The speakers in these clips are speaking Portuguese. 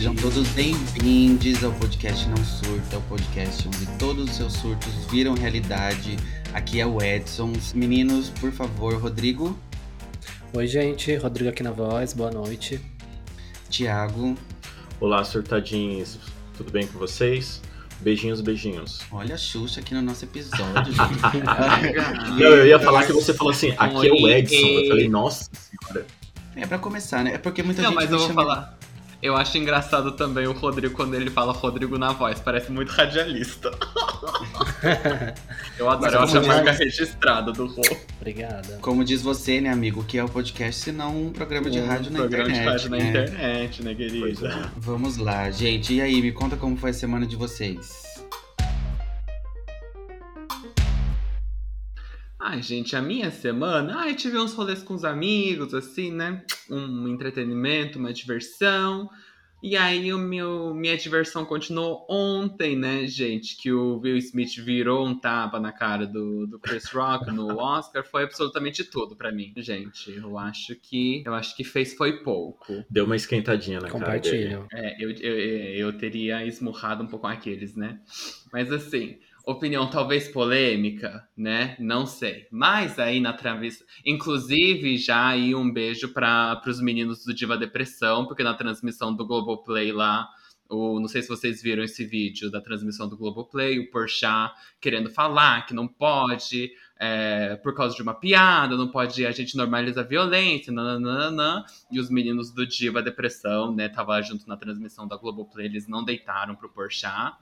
Sejam todos bem-vindos ao podcast Não Surta, o podcast onde todos os seus surtos viram realidade. Aqui é o Edson. Meninos, por favor, Rodrigo, Oi, gente. Rodrigo aqui na voz. Boa noite. Tiago. Olá, surtadinhos, tudo bem com vocês? Beijinhos, beijinhos. Olha a Xuxa aqui no nosso episódio, gente. Não, eu ia falar que você falou assim, aqui é o Edson. Eu falei, nossa senhora. é pra começar, né? É porque muita Não, gente mas me eu vou chama- falar. Eu acho engraçado também o Rodrigo quando ele fala Rodrigo na voz. Parece muito radialista. eu adoro. Eu acho a como marca diz- registrada do Rô. Obrigada. Como diz você, né, amigo, que é o podcast, se não um programa de rádio na programa internet. de rádio na né? internet, né, querida? é. Vamos lá, gente. E aí, me conta como foi a semana de vocês. Ai, gente, a minha semana, ai, tive uns rolês com os amigos, assim, né? Um entretenimento, uma diversão. E aí, o meu, minha diversão continuou ontem, né, gente? Que o Will Smith virou um tapa na cara do, do Chris Rock no Oscar. Foi absolutamente tudo pra mim, gente. Eu acho que. Eu acho que fez foi pouco. Deu uma esquentadinha na cara dele. Compartilho. É, eu, eu, eu teria esmurrado um pouco aqueles, né? Mas assim, opinião talvez polêmica, né? Não sei. Mas aí na travessa. Inclusive, já aí um beijo para os meninos do Diva Depressão, porque na transmissão do Globoplay lá. O, não sei se vocês viram esse vídeo da transmissão do Globoplay, o Porchat querendo falar que não pode, é, por causa de uma piada, não pode a gente normalizar a violência, nananana. E os meninos do Diva Depressão, né, tava junto na transmissão da Globoplay, eles não deitaram pro Porchat.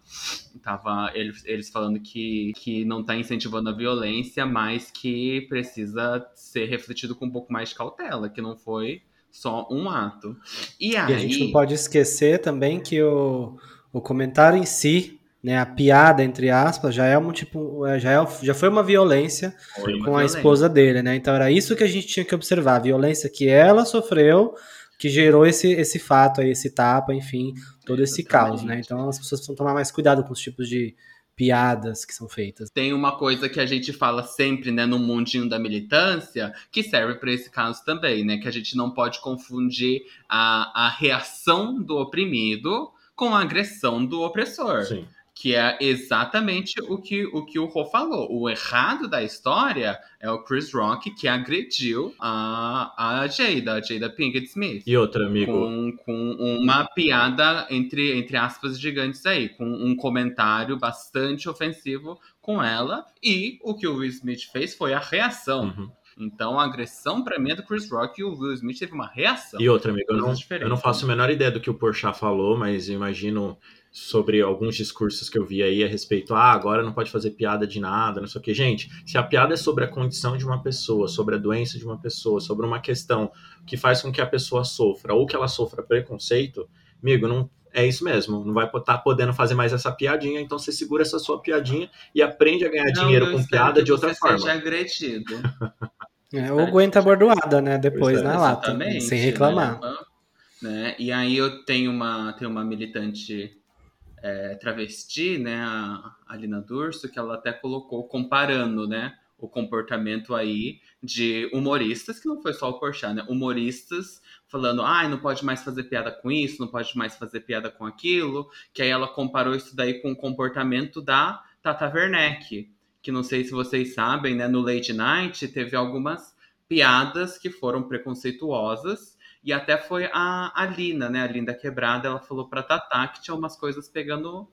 Tava eles, eles falando que, que não tá incentivando a violência, mas que precisa ser refletido com um pouco mais de cautela, que não foi só um ato. E E aí... a gente não pode esquecer também que o, o comentário em si, né, a piada, entre aspas, já é um tipo. é, Já, é, já foi uma violência foi uma com a violência. esposa dele, né? Então era isso que a gente tinha que observar, a violência que ela sofreu, que gerou esse, esse fato aí, esse tapa, enfim, todo esse Exatamente. caos, né? Então as pessoas precisam tomar mais cuidado com os tipos de piadas que são feitas. Tem uma coisa que a gente fala sempre, né, no mundinho da militância, que serve para esse caso também, né? Que a gente não pode confundir a, a reação do oprimido com a agressão do opressor. Sim. Que é exatamente o que o, que o Rô falou. O errado da história é o Chris Rock que agrediu a, a Jada, a Jada Pinkett Smith. E outra, amigo, Com, com uma piada, entre, entre aspas, gigantes aí, com um comentário bastante ofensivo com ela. E o que o Will Smith fez foi a reação. Uhum. Então a agressão pra mim é do Chris Rock e o Will Smith teve uma reação. E outra, amigo, eu não, diferentes, eu não faço a menor ideia do que o Porchat falou, mas imagino sobre alguns discursos que eu vi aí a respeito, ah, agora não pode fazer piada de nada, não sei o que. Gente, se a piada é sobre a condição de uma pessoa, sobre a doença de uma pessoa, sobre uma questão que faz com que a pessoa sofra ou que ela sofra preconceito, amigo, não é isso mesmo, não vai estar podendo fazer mais essa piadinha, então você segura essa sua piadinha e aprende a ganhar Não, dinheiro com piada de outra você forma. Seja agredido. É, ou aguenta a bordoada, né? Depois Pois é, na lata, sem reclamar. Né? Né? E aí eu tenho uma, tenho uma militante é, travesti, né, a Alina Durso, que ela até colocou comparando, né, o comportamento aí de humoristas, que não foi só o Porchat, né, humoristas falando, ai, não pode mais fazer piada com isso, não pode mais fazer piada com aquilo, que aí ela comparou isso daí com o comportamento da Tata Werneck, que não sei se vocês sabem, né, no Late Night teve algumas piadas que foram preconceituosas, e até foi a, a Lina, né? A Linda Quebrada, ela falou pra Tatá que tinha umas coisas pegando.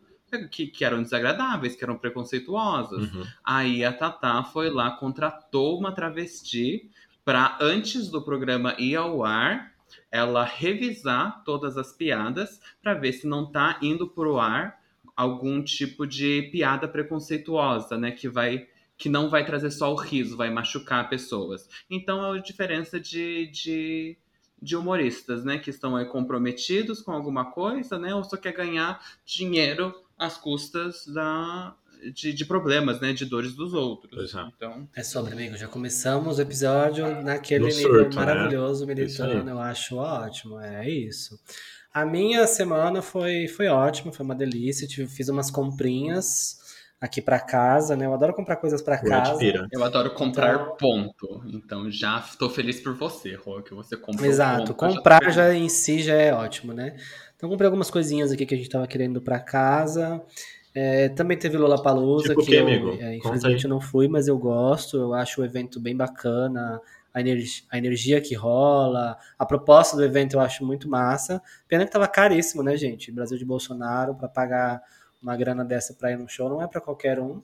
Que, que eram desagradáveis, que eram preconceituosas. Uhum. Aí a Tatá foi lá, contratou uma travesti pra, antes do programa ir ao ar, ela revisar todas as piadas pra ver se não tá indo pro ar algum tipo de piada preconceituosa, né? Que vai que não vai trazer só o riso, vai machucar pessoas. Então é a diferença de, de, de humoristas, né? Que estão aí comprometidos com alguma coisa, né? Ou só quer ganhar dinheiro às custas da, de, de, problemas, né? De dores dos outros. Exato. Então... É sobre, amigo. Já começamos o episódio naquele No nível surto, né? maravilhoso, Isso militando. Eu acho ótimo. É isso. A minha semana foi, foi ótima, foi uma delícia. Tive, fiz umas comprinhas aqui para casa, né? Eu adoro comprar coisas para casa. Admira. Eu adoro comprar Então- ponto. Então já estou feliz por você, Rô, que você comprou Exato, ponto. comprar feliz. já em si já é ótimo, né? Então comprei algumas coisinhas aqui que a gente tava querendo para casa. É, também teve Lollapalooza, Tipo o que quê, eu, amigo? é, infelizmente não fui, mas eu gosto. Eu acho o evento bem bacana, a, energi- a energia que rola, a proposta do evento eu acho muito massa. Pena que tava caríssimo, né, gente? Brasil de Bolsonaro para pagar uma grana dessa para ir num show não é para qualquer um.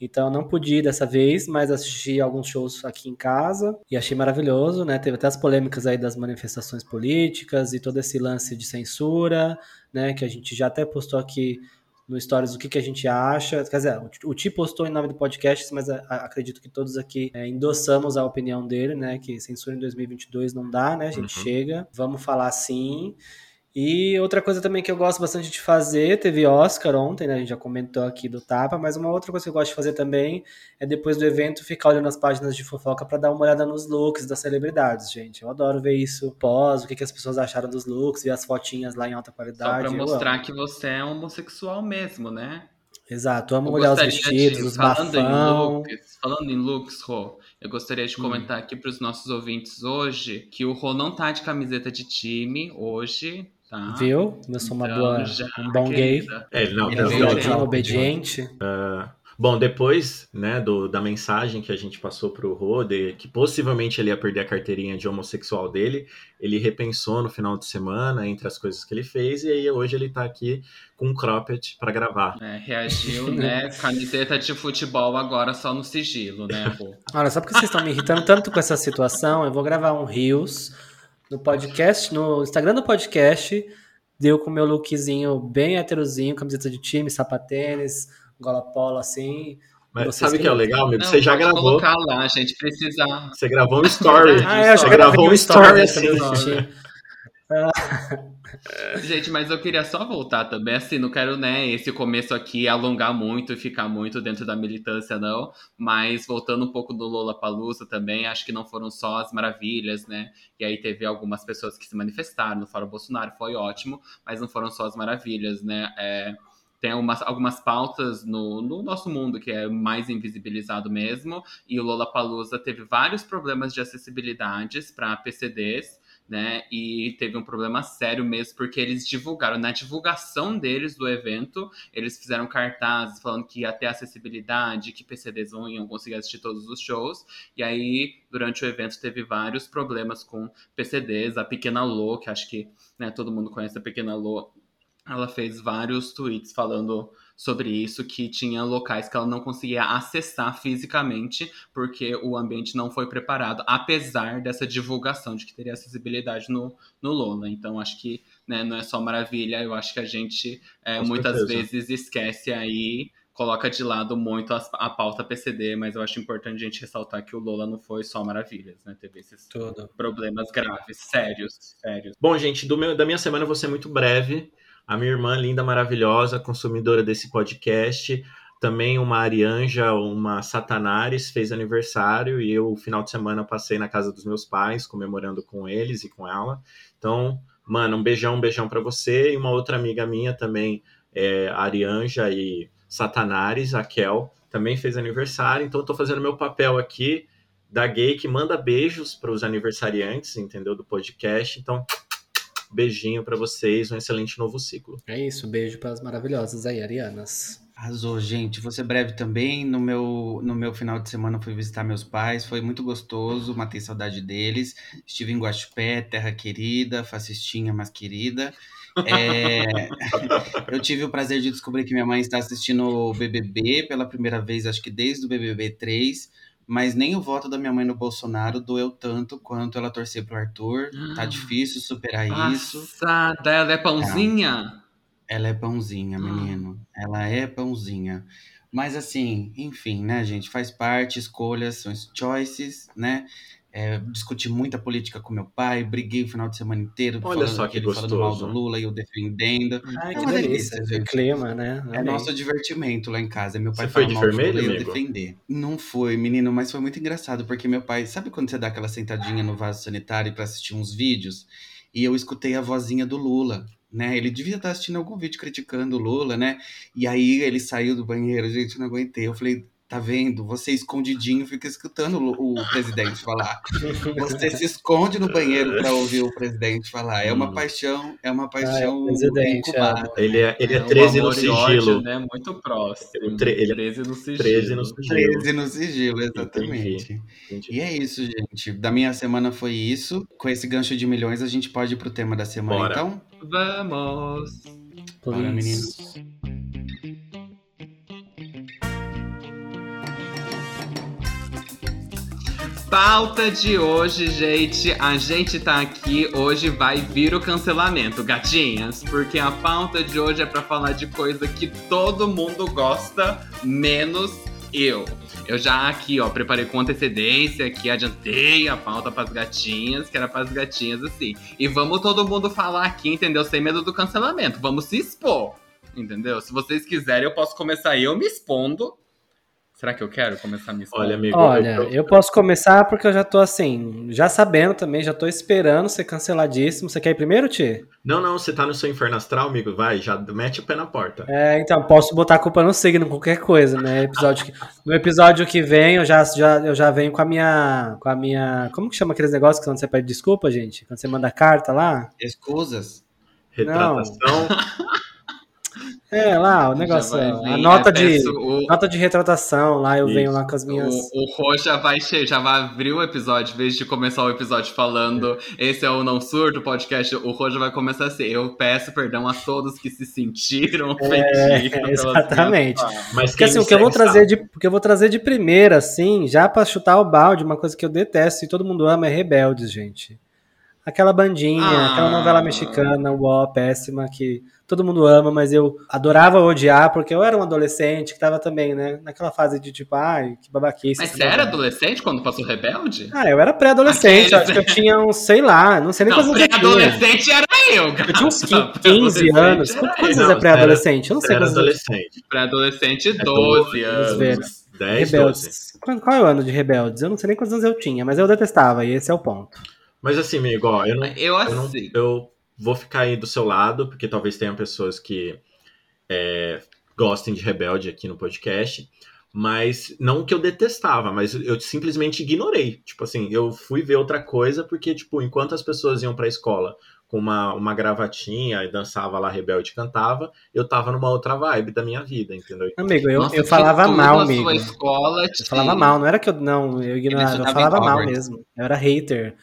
Então eu não pude ir dessa vez, mas assisti alguns shows aqui em casa e achei maravilhoso, né? Teve até as polêmicas aí das manifestações políticas e todo esse lance de censura, né? Que a gente já até postou aqui no Stories o que, que a gente acha. Quer dizer, o- o Ti postou em nome do podcast, mas a- a- acredito que todos aqui é, endossamos a opinião dele, né? Que censura em 2022 não dá, né? A gente Uhum. chega, vamos falar sim. E outra coisa também que eu gosto bastante de fazer, teve Oscar ontem, né? A gente já comentou aqui do Tapa, mas uma outra coisa que eu gosto de fazer também é depois do evento ficar olhando as páginas de fofoca para dar uma olhada nos looks das celebridades, gente. Eu adoro ver isso pós, o que, que as pessoas acharam dos looks, ver as fotinhas lá em alta Só qualidade. pra eu mostrar que você é homossexual mesmo, né? Exato, amo Eu olhar os gostaria vestidos, de- os falando em bafão. looks, falando em looks, Rô, eu gostaria de Hum. comentar aqui para os nossos ouvintes hoje que o Rô não tá de camiseta de time hoje, tá? Viu? Eu sou uma Então, boa, um bom gay. querida. É, não, Ele Filhotinho, obediente. Bom, depois né, do, da mensagem que a gente passou pro Rode, que possivelmente ele ia perder a carteirinha de homossexual dele, ele repensou no final de semana entre as coisas que ele fez, e aí hoje ele tá aqui com um cropped para gravar. É, reagiu, né? Camiseta de futebol agora só no sigilo, né, Rô? Olha, só porque vocês estão me irritando tanto com essa situação, eu vou gravar um Rios no podcast, no Instagram do podcast, deu com meu lookzinho bem heterozinho, camiseta de time, sapatênis, gola polo assim. Mas Vocês sabe o que é legal, amigo? Não, Você já gravou. colocar lá, a gente precisa... Você gravou um story. Ah, Ah, eu você já gravou um story assim. time. Gente, mas eu queria só voltar também, assim, não quero, né, esse começo aqui alongar muito e ficar muito dentro da militância, não. Mas voltando um pouco do Lola Palusa também, acho que não foram só as maravilhas, né? E aí teve algumas pessoas que se manifestaram no Fórum Bolsonaro, foi ótimo, mas não foram só as maravilhas, né? É, tem algumas, algumas pautas no, no nosso mundo que é mais invisibilizado mesmo, e o Lola Palusa teve vários problemas de acessibilidades para PCDs né? E teve um problema sério mesmo, porque eles divulgaram, na divulgação deles do evento, eles fizeram cartazes falando que ia ter acessibilidade, que PCDs não iam conseguir assistir todos os shows. E aí, durante o evento, teve vários problemas com PCDs. A Pequena Lô, que acho que né, todo mundo conhece a Pequena Lô, ela fez vários tweets falando sobre isso, que tinha locais que ela não conseguia acessar fisicamente, porque o ambiente não foi preparado, apesar dessa divulgação de que teria acessibilidade no, no Lola. Então, acho que né, não é só maravilha, eu acho que a gente é, muitas certeza. vezes esquece aí, coloca de lado muito as- a, pauta PCD, mas eu acho importante a gente ressaltar que o Lola não foi só maravilhas, né? Teve esses Tudo. problemas graves, sérios, sérios. Bom, gente, do meu- da minha semana eu vou ser muito breve. A minha irmã, linda, maravilhosa, consumidora desse podcast, também uma Arianja, uma Satanares, fez aniversário e eu, final de semana, passei na casa dos meus pais, comemorando com eles e com ela. Então, mano, um beijão, um beijão pra você. E uma outra amiga minha também, é, Arianja e Satanares, a Kel, também fez aniversário. Então, tô fazendo meu papel aqui da gay que manda beijos para os aniversariantes, entendeu? Do podcast. Então, beijinho pra vocês, um excelente novo ciclo. É isso, beijo para as maravilhosas aí, Arianas. Arrasou, gente. Vou ser breve também. No meu, no meu final de semana fui visitar meus pais. Foi muito gostoso, matei saudade deles. Estive em Guaxupé, terra querida, fascistinha, mas querida. É, eu tive o prazer de descobrir que minha mãe está assistindo o BBB pela primeira vez, acho que desde o BBB 3. Mas nem o voto da minha mãe no Bolsonaro doeu tanto quanto ela torcer pro Arthur. Tá Ah. difícil superar isso. Passada, ela é pãozinha? Ela é pãozinha, Ah. menino. Ela é pãozinha. Mas assim, enfim, né, gente? Faz parte, escolhas são choices, né? É, discuti muita política com meu pai, briguei o final de semana inteiro, Olha falando só que ele falando mal gostoso. do Lula e eu defendendo. Ai, É que delícia. delícia, gente. clima, né? É nosso divertimento lá em casa. Meu pai Você foi fala de mal do vermelho, Lula e eu defender. Não foi, menino, mas foi muito engraçado, porque meu pai, sabe quando você dá aquela sentadinha no vaso sanitário pra assistir uns vídeos? E eu escutei a vozinha do Lula. Né? Ele devia estar assistindo algum vídeo criticando o Lula, né? E aí ele saiu do banheiro, gente, eu não aguentei. Eu falei, tá vendo? Você escondidinho fica escutando o, o presidente falar. Você se esconde no banheiro para ouvir o presidente falar. É uma Hum. paixão, é uma Ah, é paixão o presidente, incubada. Ele é, ele é, um 13 no amor e ódio, sigilo. né? Muito próximo. Tre- ele é 13 no sigilo. 13 no sigilo. 13 no sigilo, exatamente. Entendi. E é isso, gente. Da minha semana foi isso. Com esse gancho de milhões, a gente pode ir pro tema da semana, Bora. então? Vamos! Bora, Please. meninos. Pauta de hoje, gente. A gente tá aqui, hoje vai vir o cancelamento, gatinhas. Porque a pauta de hoje é pra falar de coisa que todo mundo gosta, menos eu. Eu já aqui, ó, preparei com antecedência, aqui adiantei a pauta pras gatinhas, que era pras gatinhas assim. E vamos todo mundo falar aqui, entendeu? Sem medo do cancelamento. Vamos se expor, entendeu? Se vocês quiserem, eu posso começar eu me expondo. Será que eu quero começar me expondo? Olha, amigo, Olha, eu- eu posso começar porque eu já tô assim, já sabendo também, já tô esperando ser canceladíssimo. Você quer ir primeiro, Ti? Não, não, você tá no seu inferno astral, amigo? Vai, já mete o pé na porta. É, então, posso botar a culpa no signo, qualquer coisa, né? Episódio que- no episódio que vem, eu já, já, eu já venho com a minha. Com a minha. Como que chama aqueles negócios que quando você pede desculpa, gente? Quando você manda carta lá? Escusas? Retratação. É, lá, o negócio. vai A nota é, de. o- Nota de retratação, lá eu Isso. venho lá com as minhas. O, o Rô já vai, já vai abrir o episódio, em vez de começar o episódio falando esse é o Não Surto podcast, o Rô já vai começar assim, eu peço perdão a todos que se sentiram ofendidos. pelas exatamente. minhas falas." Mas Porque assim, o que eu vou trazer de, o que eu vou trazer de primeira, assim, já pra chutar o balde, uma coisa que eu detesto e todo mundo ama é Rebeldes, gente. Aquela bandinha, Ah. aquela novela mexicana, uó, péssima, que todo mundo ama, mas eu adorava odiar, porque eu era um adolescente que tava também, né, naquela fase de tipo, ai, que babaquice. Mas você era novela. adolescente quando passou Rebelde? Ah, eu era pré-adolescente, Aqueles, acho que eu tinha uns, sei lá, não sei nem Não, quantos anos pré-adolescente era eu, Eu tinha uns gata. 15 anos. Quantos anos Não, é pré-adolescente? Eu não sei era quantos anos. Pré-adolescente, 12 12 anos. ver. 10, 12. Rebeldes. Qual, qual é o ano de Rebeldes? Eu não sei nem quantos anos eu tinha, mas eu detestava, e esse é o ponto. Mas assim, amigo, ó, eu não, Eu eu, não- assim. eu vou ficar aí do seu lado, porque talvez tenha pessoas que é, gostem de Rebelde aqui no podcast. Mas não que eu detestava, mas eu simplesmente ignorei. Tipo assim, eu fui ver outra coisa, porque, tipo, enquanto as pessoas iam pra escola com uma, uma gravatinha e dançava lá Rebelde e cantava, eu tava numa outra vibe da minha vida, entendeu? Amigo, eu, Nossa, eu falava mal, a amigo. Sua escola Eu falava mal, não era que eu não eu ignorava, eu falava mal mesmo. Eu era hater,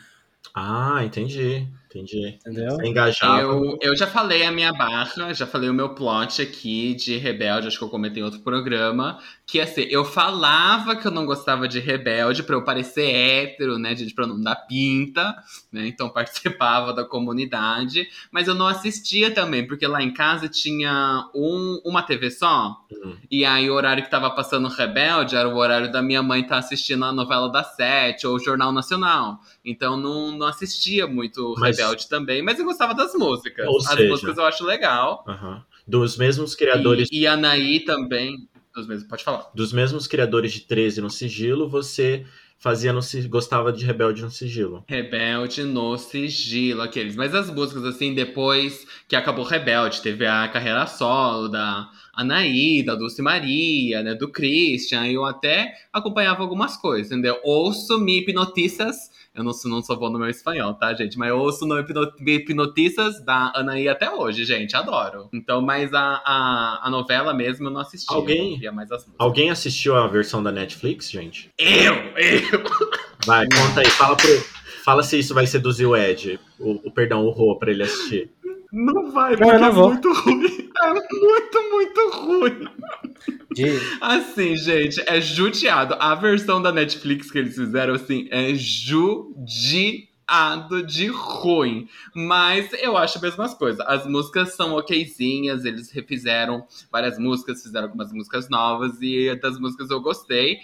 Ah, entendi, entendi. entendeu? Você engajava. Eu, eu já falei a minha barra, já falei o meu plot aqui de Rebelde, acho que eu comentei em outro programa, que assim, eu falava que eu não gostava de Rebelde pra eu parecer hétero, né, de pra não dar pinta, né, então participava da comunidade, mas eu não assistia também, porque lá em casa tinha um, uma TV só, Hum. e aí o horário que tava passando Rebelde era o horário da minha mãe estar assistindo a novela da Sete ou o Jornal Nacional. Então não, não assistia muito Mas- Rebelde também, mas eu gostava das músicas. Ou As seja- músicas eu acho legal. Aham. Dos mesmos criadores E, e Anaí também. Dos mesmos, pode falar. dos mesmos criadores de 13 no sigilo, você fazia no gostava de Rebelde no sigilo. Rebelde no sigilo, aqueles. Mas as músicas, assim, depois que acabou Rebelde, teve a carreira solo da Anaí, da Dulce Maria, né, do Christian, eu até acompanhava algumas coisas, entendeu? Ouço Me Hipnotizas, eu não, sou- não sou bom no meu espanhol, tá, gente? Mas eu ouço no Hipno- Me Hipnotizas da Anaí até hoje, gente, adoro. Então, mas a, a, a novela mesmo eu não assistia, Alguém- eu ouvia mais as músicas. Alguém assistiu a versão da Netflix, gente? Eu, eu! Vai, conta aí, fala pro fala se isso vai seduzir o Ed, o, o perdão, o Rô, pra ele assistir. Não vai, Não, porque eu não é vou. muito ruim. É muito, muito ruim. De- Assim, gente, é judiado. A versão da Netflix que eles fizeram, assim, é judiado de ruim. Mas eu acho a mesma coisa. As músicas são okzinhas, eles refizeram várias músicas, fizeram algumas músicas novas, e das músicas eu gostei.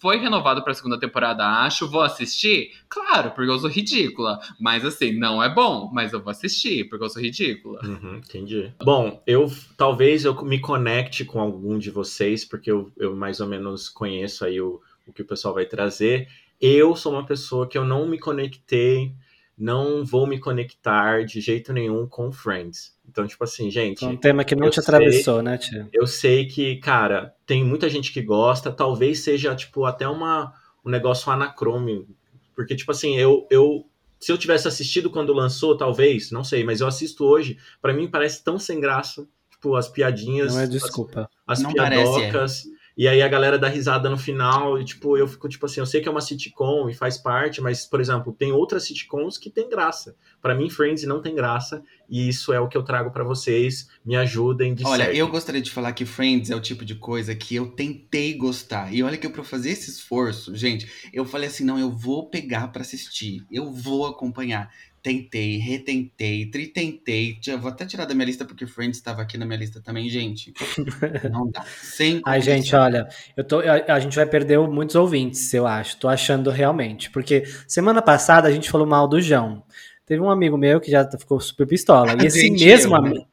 Foi renovado pra segunda temporada, acho. Vou assistir? Claro, porque eu sou ridícula. Mas assim, não é bom, mas eu vou assistir, porque eu sou ridícula. Uhum, entendi. Bom, eu talvez eu me conecte com algum de vocês, porque eu, eu mais ou menos conheço aí o, o que o pessoal vai trazer. Eu sou uma pessoa que eu não me conectei, não vou me conectar de jeito nenhum com Friends. Então, tipo assim, gente. Um tema que não te atravessou, né, Tia? Eu sei que, cara, tem muita gente que gosta, talvez seja, tipo, até uma, um negócio anacrônico. Porque, tipo assim, eu, eu. Se eu tivesse assistido quando lançou, talvez, não sei, mas eu assisto hoje, para mim parece tão sem graça. Tipo, as piadinhas. Não é desculpa. As, as Não parece, é. E aí a galera dá risada no final, e tipo, eu fico tipo assim, eu sei que é uma sitcom e faz parte, mas, por exemplo, tem outras sitcoms que tem graça. Pra mim, Friends não tem graça, e isso é o que eu trago pra vocês. Me ajudem de Olha, certo. eu gostaria de falar que Friends é o tipo de coisa que eu tentei gostar. E olha que eu pra fazer esse esforço, gente, eu falei assim, não, eu vou pegar pra assistir, eu vou acompanhar. Tentei, retentei, tritentei. Já Vou até tirar da minha lista porque Friends estava aqui na minha lista também, gente. Não dá. Sem Ai, gente, olha, eu tô, a, a gente vai perder muitos ouvintes, eu acho. Tô achando realmente. Porque semana passada a gente falou mal do João. Teve um amigo meu que já ficou super pistola. E esse Gente, mesmo, eu, né? ami-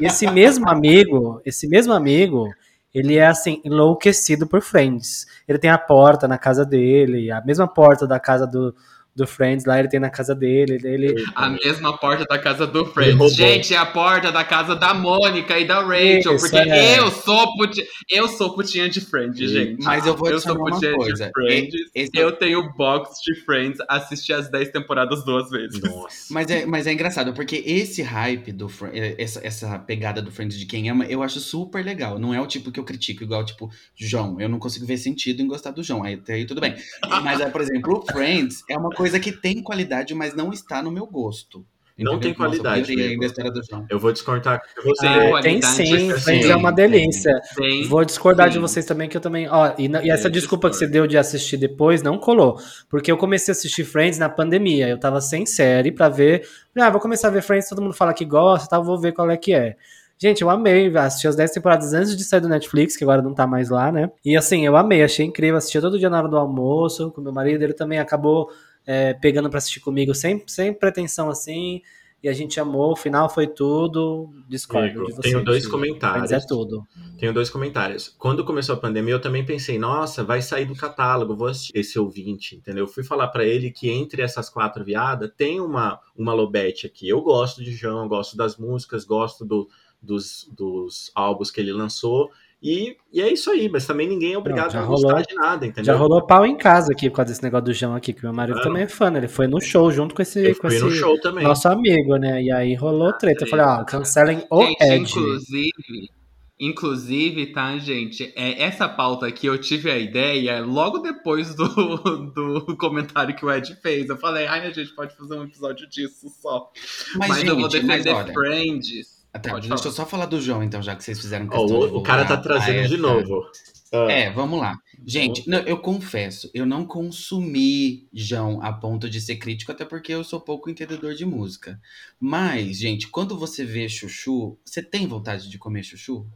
esse mesmo amigo, esse mesmo amigo, ele é assim, enlouquecido por Friends. Ele tem a porta na casa dele, a mesma porta da casa do, do Friends, lá ele tem na casa dele. Ele, A mesma porta da casa do Friends. Gente, é a porta da casa da Mônica e da Rachel. Isso, porque é. eu sou puti... eu sou putinha de Friends, gente. Mas eu vou eu sou putinha coisa. de Friends. Esse- Eu tenho box de Friends, assisti as 10 temporadas duas vezes. Nossa. Mas é, mas é engraçado, porque esse hype do eh, essa, essa pegada do Friends de quem ama, eu acho super legal. Não é o tipo que eu critico, igual, tipo, João. Eu não consigo ver sentido em gostar do João. Aí, até aí tudo bem. Mas, é, por exemplo, o Friends é uma coisa que tem qualidade, mas não está no meu gosto. Não tem qualidade. Eu vou descontar com você. Tem Ah, tem sim. Friends é uma Tem, delícia. Tem. Vou discordar de vocês também, que eu também. Ó, e, e essa Eu desculpa que você discordo. deu de assistir depois não colou. Porque eu comecei a assistir Friends na pandemia. Eu tava sem série pra ver. Ah, vou começar a ver Friends, todo mundo fala que gosta, tal, vou ver qual é que é. Gente, eu amei, assisti as 10 temporadas antes de sair do Netflix, que agora não tá mais lá, né? E assim, eu amei, achei incrível, assistia todo dia na hora do almoço, com meu marido, ele também acabou é, pegando pra assistir comigo sem, sem pretensão assim, e a gente amou, o final foi tudo, discordo de vocês. tenho dois comentários. é tudo. Tenho dois comentários. Quando começou a pandemia, eu também pensei, nossa, vai sair do catálogo, vou assistir esse ouvinte, entendeu? Eu fui falar pra ele que entre essas quatro viadas tem uma, uma Lobete aqui. Eu gosto de João, gosto das músicas, gosto do- dos, dos álbuns que ele lançou. E, e é isso aí, mas também ninguém é obrigado já a rolou- gostar de nada, entendeu? Já rolou pau em casa aqui por causa desse negócio do João aqui, que meu marido Ah. também é fã, né? Ele foi no show junto com esse, com esse no show também. nosso amigo, né? E aí rolou treta. Eu falei, ó, cancelem o Gente, Ed. inclusive, inclusive, tá, gente? É, essa pauta aqui eu tive a ideia logo depois do, do comentário que o Ed fez. Eu falei, ai, a gente pode fazer um episódio disso só. Mas, Mas, eu vou gente, mas defender olha, Friends. Até, Pode deixa falar. eu só falar do João, então, já que vocês fizeram questão de o, o cara tá voltar a trazendo de essa- novo. Ah, É, vamos lá. Gente, não, eu confesso, eu não consumi João a ponto de ser crítico, até porque eu sou pouco entendedor de música. Mas, gente, quando você vê chuchu, você tem vontade de comer chuchu?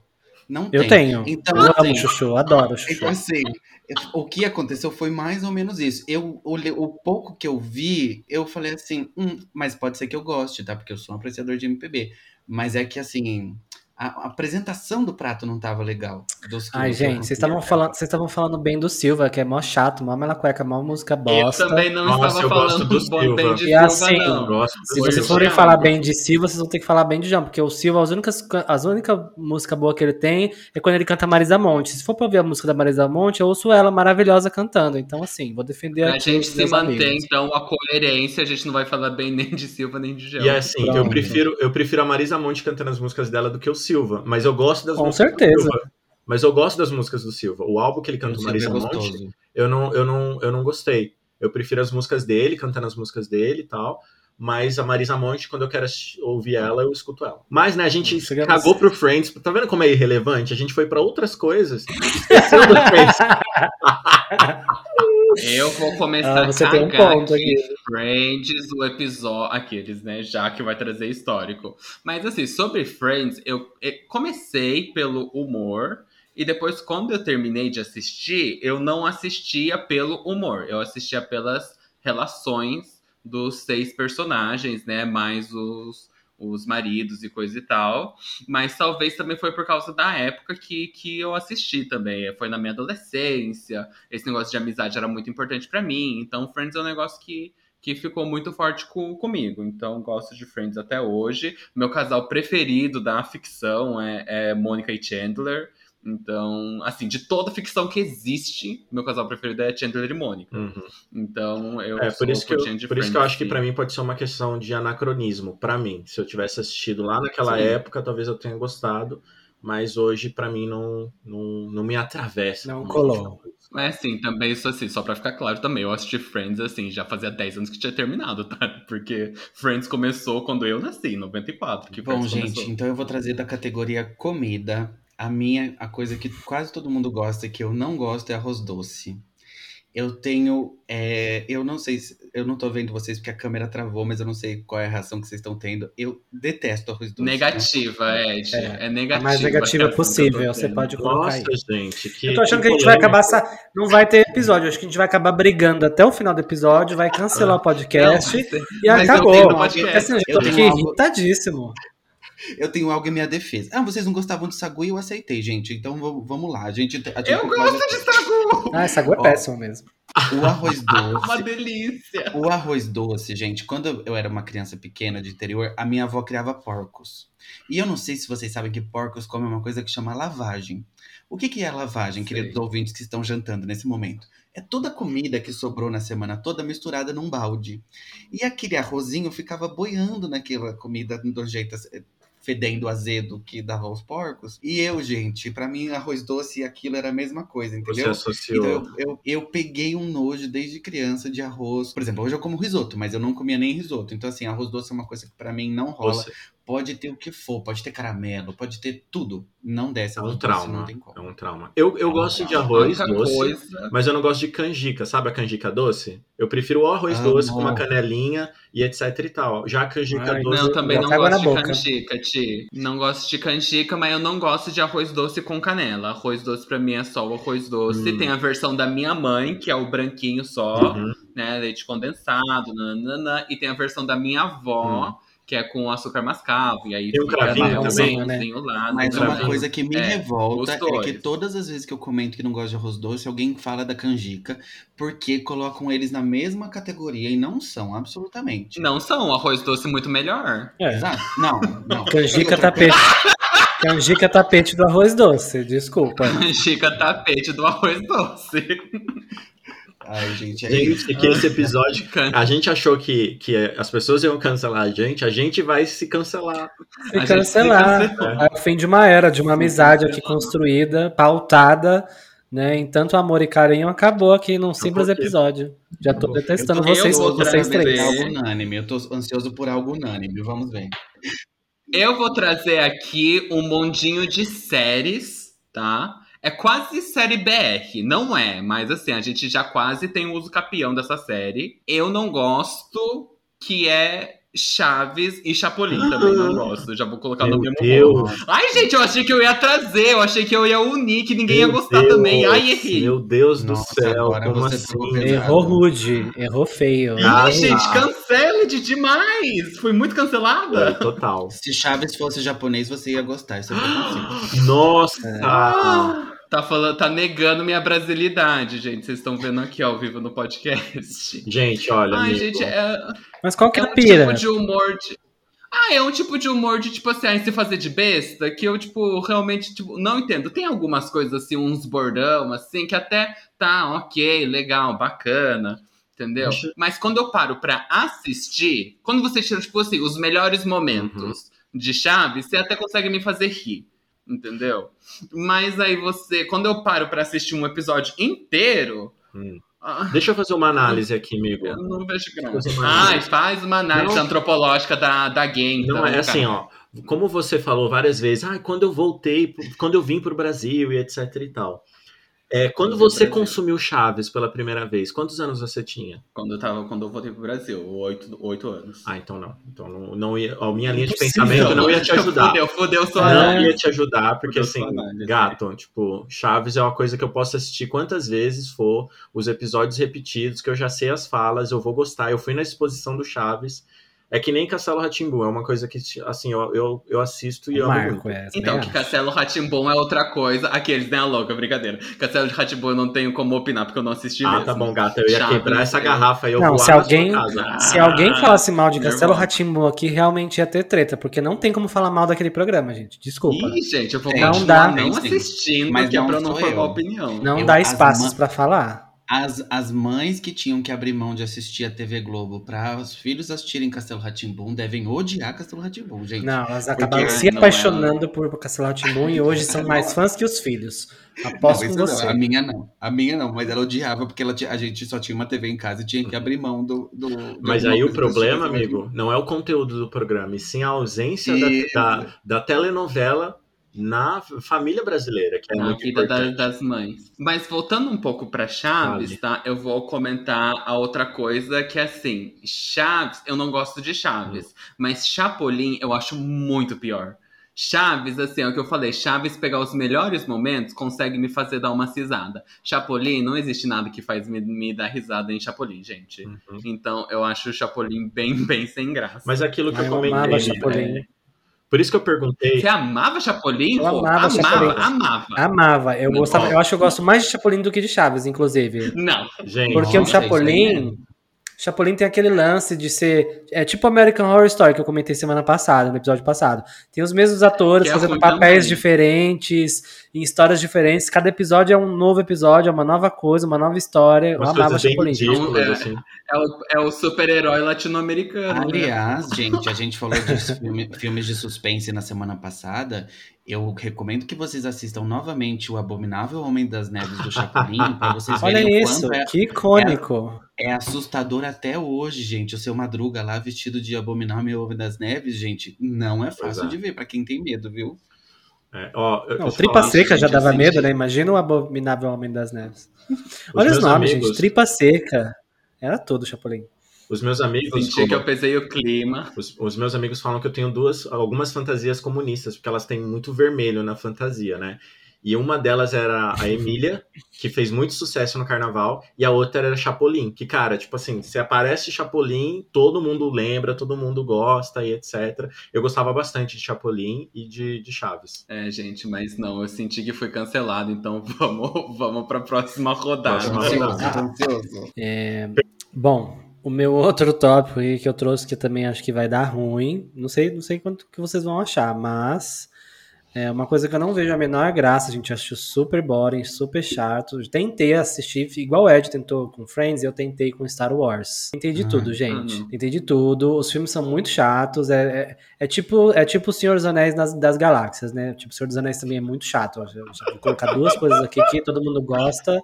Não Eu tem. tenho. Então, eu assim, amo chuchu, adoro chuchu. Então, assim, o que aconteceu foi mais ou menos isso. Eu olhei, o pouco que eu vi, eu falei assim, hum, mas pode ser que eu goste, tá? Porque eu sou um apreciador de MPB. Mas é que, assim, a, a apresentação do prato não tava legal. Dos que Ai, eu gente, vocês estavam falando, vocês estavam falando bem do Silva, que é mó chato, mó mela cueca, mó música bosta. Eu também não Nossa, estava eu falando do bom Silva. bem de E Silva, assim, eu não. Se vocês forem falar bem de Silva, vocês vão ter que falar bem de João, porque o Silva, as únicas, as únicas músicas boas que ele tem é quando ele canta Marisa Monte. Se for pra ouvir a música da Marisa Monte, eu ouço ela maravilhosa cantando. Então, assim, vou defender Pra aqui gente se manter, amigos. então, a coerência, a gente não vai falar bem nem de Silva nem de Gel. E assim, eu Pronto. prefiro, eu prefiro a Marisa Monte cantando as músicas dela do que o Silva. Mas eu gosto das Com músicas certeza. Mas eu gosto das músicas do Silva. O álbum que ele O canta Silvio Marisa é Monte, gostoso. eu não, eu, não, eu não gostei. Eu prefiro as músicas dele, cantando as músicas dele e tal. Mas a Marisa Monte, quando eu quero ouvir ela, eu escuto ela. Mas, né, a gente Chega cagou você. pro Friends. Tá vendo como é irrelevante? A gente foi pra outras coisas. Esqueceu do Friends. Eu vou começar Ah, você a tem um ponto aqui. Friends, o episódio. Aqueles, né? Já que vai trazer histórico. Mas assim, sobre Friends, eu comecei pelo humor. E depois, quando eu terminei de assistir, eu não assistia pelo humor, eu assistia pelas relações dos seis personagens, né? Mais os, os maridos e coisa e tal. Mas talvez também foi por causa da época que, que eu assisti também. Foi na minha adolescência. Esse negócio de amizade era muito importante para mim. Então, Friends é um negócio que, que ficou muito forte com, comigo. Então, gosto de Friends até hoje. Meu casal preferido da ficção é, é Mônica e Chandler. Então, assim, de toda ficção que existe, meu casal preferido é Chandler e Mônica. Uhum. Então, eu É, por isso que eu, por isso que eu acho que pra mim pode ser uma questão de anacronismo, pra mim. Se eu tivesse assistido lá naquela Sim. época, talvez eu tenha gostado, mas hoje pra mim não, não, não me atravessa. Não colou. Mas assim, também isso assim, só pra ficar claro também, eu assisti Friends assim, já fazia 10 anos que tinha terminado, tá? Porque Friends começou quando eu nasci, em 94. Que Bom, Friends gente, começou. então eu vou trazer da categoria comida. A minha, a coisa que quase todo mundo gosta, que eu não gosto, é arroz doce. Eu tenho. é, eu não sei se. Eu não tô vendo vocês porque a câmera travou, mas eu não sei qual é a reação que vocês estão tendo. Eu detesto arroz doce. Negativa, Ed. É, É, negativa. A mais negativa que eu possível, você pode colocar aí. Nossa, gente. Que, Eu tô achando que a gente vai acabar. Não vai ter episódio, acho que a gente vai acabar brigando até o final do episódio, vai cancelar o podcast Não, e eu acabou. tenho Porque, podcast. assim, eu Eu tô aqui algo- irritadíssimo. Eu tenho algo em minha defesa. Ah, vocês não gostavam de sagu e eu aceitei, gente. Então vamos lá. A gente, a gente Eu gosto de sagu! Ah, essa água é Ó. péssima mesmo. O arroz Uma doce. delícia! O arroz doce, gente, quando eu era uma criança pequena de interior, a minha avó criava porcos. E eu não sei se vocês sabem que porcos comem uma coisa que chama lavagem. O que, que é lavagem, Sei. queridos ouvintes que estão jantando nesse momento? É toda a comida que sobrou na semana toda misturada num balde. E aquele arrozinho ficava boiando naquela comida nojenta, fedendo azedo que dava aos porcos. E eu, gente, pra mim arroz doce e aquilo era a mesma coisa, Você entendeu? associou. Então eu, eu, eu peguei um nojo desde criança de arroz. Por exemplo, hoje eu como risoto, mas eu não comia nem risoto. Então, assim, arroz doce é uma coisa que pra mim não rola. Você- Pode ter o que for, pode ter caramelo, pode ter tudo. Não desce é um doce, trauma. não tem como. É um trauma. Eu, eu É um gosto de trauma. arroz Outra doce, coisa. mas eu não gosto de canjica. Sabe a canjica doce? Eu prefiro o arroz Amo. doce com uma canelinha e etc e tal. Já a canjica Ai, doce. Não, também não gosto de boca. canjica, Ti. Não gosto de canjica, mas eu não gosto de arroz doce com canela. Arroz doce pra mim é só o arroz doce. Hum. Tem a versão da minha mãe, que é o branquinho só, Uhum. né? Leite condensado, nananã. E tem a versão da minha avó, que é com açúcar mascavo. E aí. Tem o fica cravinho também? marronzinho lá. Mas uma coisa que me É, revolta é que todas as vezes que eu comento que não gosto de arroz doce, alguém fala da canjica, porque colocam eles na mesma categoria e não são, absolutamente. Não são, arroz doce muito melhor. É. Exato. Não, não. Canjica tapete. Canjica tapete do arroz doce, desculpa. Canjica tapete do arroz doce. Ai, gente, é. Gente, que esse episódio. A gente achou que, que as pessoas iam cancelar a gente, a gente vai se cancelar. E A cancelar. se. É o fim de uma era, de uma amizade aqui construída, pautada, né? Em tanto amor e carinho, acabou aqui num simples episódio. Já tô detestando Eu tô- vocês, eu vou vocês trazer- três. Algo unânime. Eu tô ansioso por algo unânime. Vamos ver. Eu vou trazer aqui um mondinho de séries, tá? É quase série BR, não é, mas assim, a gente já quase tem o uso capião dessa série. Eu não gosto, que é Chaves e Chapolin também, não gosto. Já vou colocar no Meu mesmo Deus. Ai, gente, eu achei que eu ia trazer, eu achei que eu ia unir, que ninguém ia Meu gostar Deus, também. Ai, errei. Meu Deus do Nossa, céu, agora como você assim? Errou rude, errou feio. Ah, Ai, gente, cancela de demais. Fui muito É, cancelada. total. Se Chaves fosse japonês, você ia gostar. Isso é. Nossa! Ah, tá falando, tá negando minha brasilidade, gente. Vocês estão vendo aqui ao vivo no podcast. Gente, olha. Ai, gente, é, Mas qual que é é a um pira? tipo de humor de. Ah, é um tipo de humor de, tipo assim, aí se fazer de besta, que eu, tipo, realmente, tipo, não entendo. Tem algumas coisas, assim, uns bordão, assim, que até tá ok, legal, bacana, entendeu? Acho- Mas quando eu paro pra assistir, quando você tira, tipo assim, os melhores momentos Uhum. de Chaves, você até consegue me fazer rir, entendeu? Mas aí você, quando eu paro pra assistir um episódio inteiro, Hum. ah, Deixa eu fazer uma análise aqui, amigo. eu não vejo graça. Ai, faz uma análise Não. antropológica da, da gay, então. Não, é cara. assim, ó. Como você falou várias vezes, ah, quando eu voltei, quando eu vim pro Brasil e etc e tal. É, quando você consumiu Chaves pela primeira vez, quantos anos você tinha? Quando eu, tava, quando eu voltei pro Brasil, oito, oito anos. Ah, então não. Então não, não ia, a minha linha de pensamento não ia te ajudar. Fudeu, fudeu sua Não análise. ia te ajudar, porque Fudeu assim, análise. gato, tipo, Chaves é uma coisa que eu posso assistir quantas vezes for, os episódios repetidos, que eu já sei as falas, eu vou gostar. Eu fui na exposição do Chaves. É que nem Castelo Ratimbu, é uma coisa que, assim, eu, eu, eu assisto e amo Marco, muito. é. Então, que acho. Castelo Ratimbom é outra coisa. Aqueles, né, a louca, brincadeira. Castelo de Ratimbom eu não tenho como opinar, porque eu não assisti Ah, mesmo. tá bom, gata, eu ia Chaves, quebrar essa eu- garrafa e eu Não, voar se alguém-. Se alguém falasse mal de. Castelo Ratimbu aqui, realmente ia ter treta, porque não tem como falar mal daquele programa, gente. Desculpa. Ih, gente, eu vou não continuar dá. não assistindo, Mas que é pra eu não formar eu. opinião. Não Eu- dá espaços ma- pra falar. As, as mães que tinham que abrir mão de assistir a TV Globo para os filhos assistirem Castelo Ratimbum devem odiar Castelo Ratimbum, gente. Não, elas acabaram Porque- se não, apaixonando por Castelo Ratimbu e hoje são mais fãs que os filhos. Aposto Não, com isso não, você. a minha não. A minha não, mas ela odiava porque ela tinha- a gente só tinha uma TV em casa e tinha que abrir mão do. do de Mas aí o problema, amigo, não é o conteúdo do programa, e sim a ausência da, Isso. da, da telenovela na família brasileira, que é na muito vida da- importante. das mães. Mas voltando um pouco pra Chaves, Fale. tá? Eu vou comentar a outra coisa que é assim, Chaves, eu não gosto de Chaves, mas Chapolin eu acho muito pior. Chaves, assim, é o que eu falei, Chaves pegar os melhores momentos consegue me fazer dar uma risada. Chapolin, não existe nada que faz me, me dar risada em Chapolin, gente. Uhum. Então eu acho o Chapolin bem, bem sem graça. Mas aquilo que eu eu comentei. né? Por isso que eu perguntei. Você amava Chapolin? Eu Rô? amava Chapolin. amava. Amava. Eu, gostava, eu acho que eu gosto mais de Chapolin do que de Chaves, inclusive. Não. Gente, Porque o Nossa, aí Chapolin. Chapolin tem aquele lance de ser. É tipo American Horror Story que eu comentei semana passada, no episódio passado. Tem os mesmos atores Que é fazendo papéis também. diferentes, em histórias diferentes. Cada episódio é um novo episódio, é uma nova coisa, uma nova história. Eu amava Chapolin. ridículas, Então, é- assim. É o, é o super-herói latino-americano. né? Aliás, gente, a gente falou de filme- filmes de suspense na semana passada. Eu recomendo que vocês assistam novamente o Abominável Homem das Neves do Chapolin, para vocês Olha verem o isso, quanto é, que icônico. é assustador até hoje, gente. O seu Madruga lá vestido de Abominável Homem das Neves, gente, não é fácil é. de ver para quem tem medo, viu? É, ó, Não, tripa falar, seca já dava assim, medo, né? Imagina o abominável Homem das Neves. os Olha os nomes, amigos, gente. Tripa seca. Era tudo, Chapolin. Os meus amigos. Senti que como- eu pesei o clima. Os, os meus amigos falam que eu tenho duas, algumas fantasias comunistas, porque elas têm muito vermelho na fantasia, né? E uma delas era a Emília, que fez muito sucesso no carnaval, e a outra era Chapolin, que, cara, tipo assim, se aparece Chapolin, todo mundo lembra, todo mundo gosta e etc. Eu gostava bastante de Chapolin e de, de Chaves. É, gente, mas não, eu senti que foi cancelado, então vamos, vamos pra próxima rodada. Próxima rodada. É, bom, o meu outro tópico aí que eu trouxe que também acho que vai dar ruim, não sei, não sei quanto que vocês vão achar, mas é uma coisa que eu não vejo a menor graça, a gente achou super boring, super chato. Tentei assistir, igual o Ed tentou com Friends, eu tentei com Star Wars. Tentei de Ah, tudo, gente. não. Tentei de tudo. Os filmes são muito chatos. É, é, é tipo é tipo o Senhor dos Anéis das, das Galáxias, né? Tipo, o Senhor dos Anéis também é muito chato. Eu vou colocar duas coisas aqui que todo mundo gosta.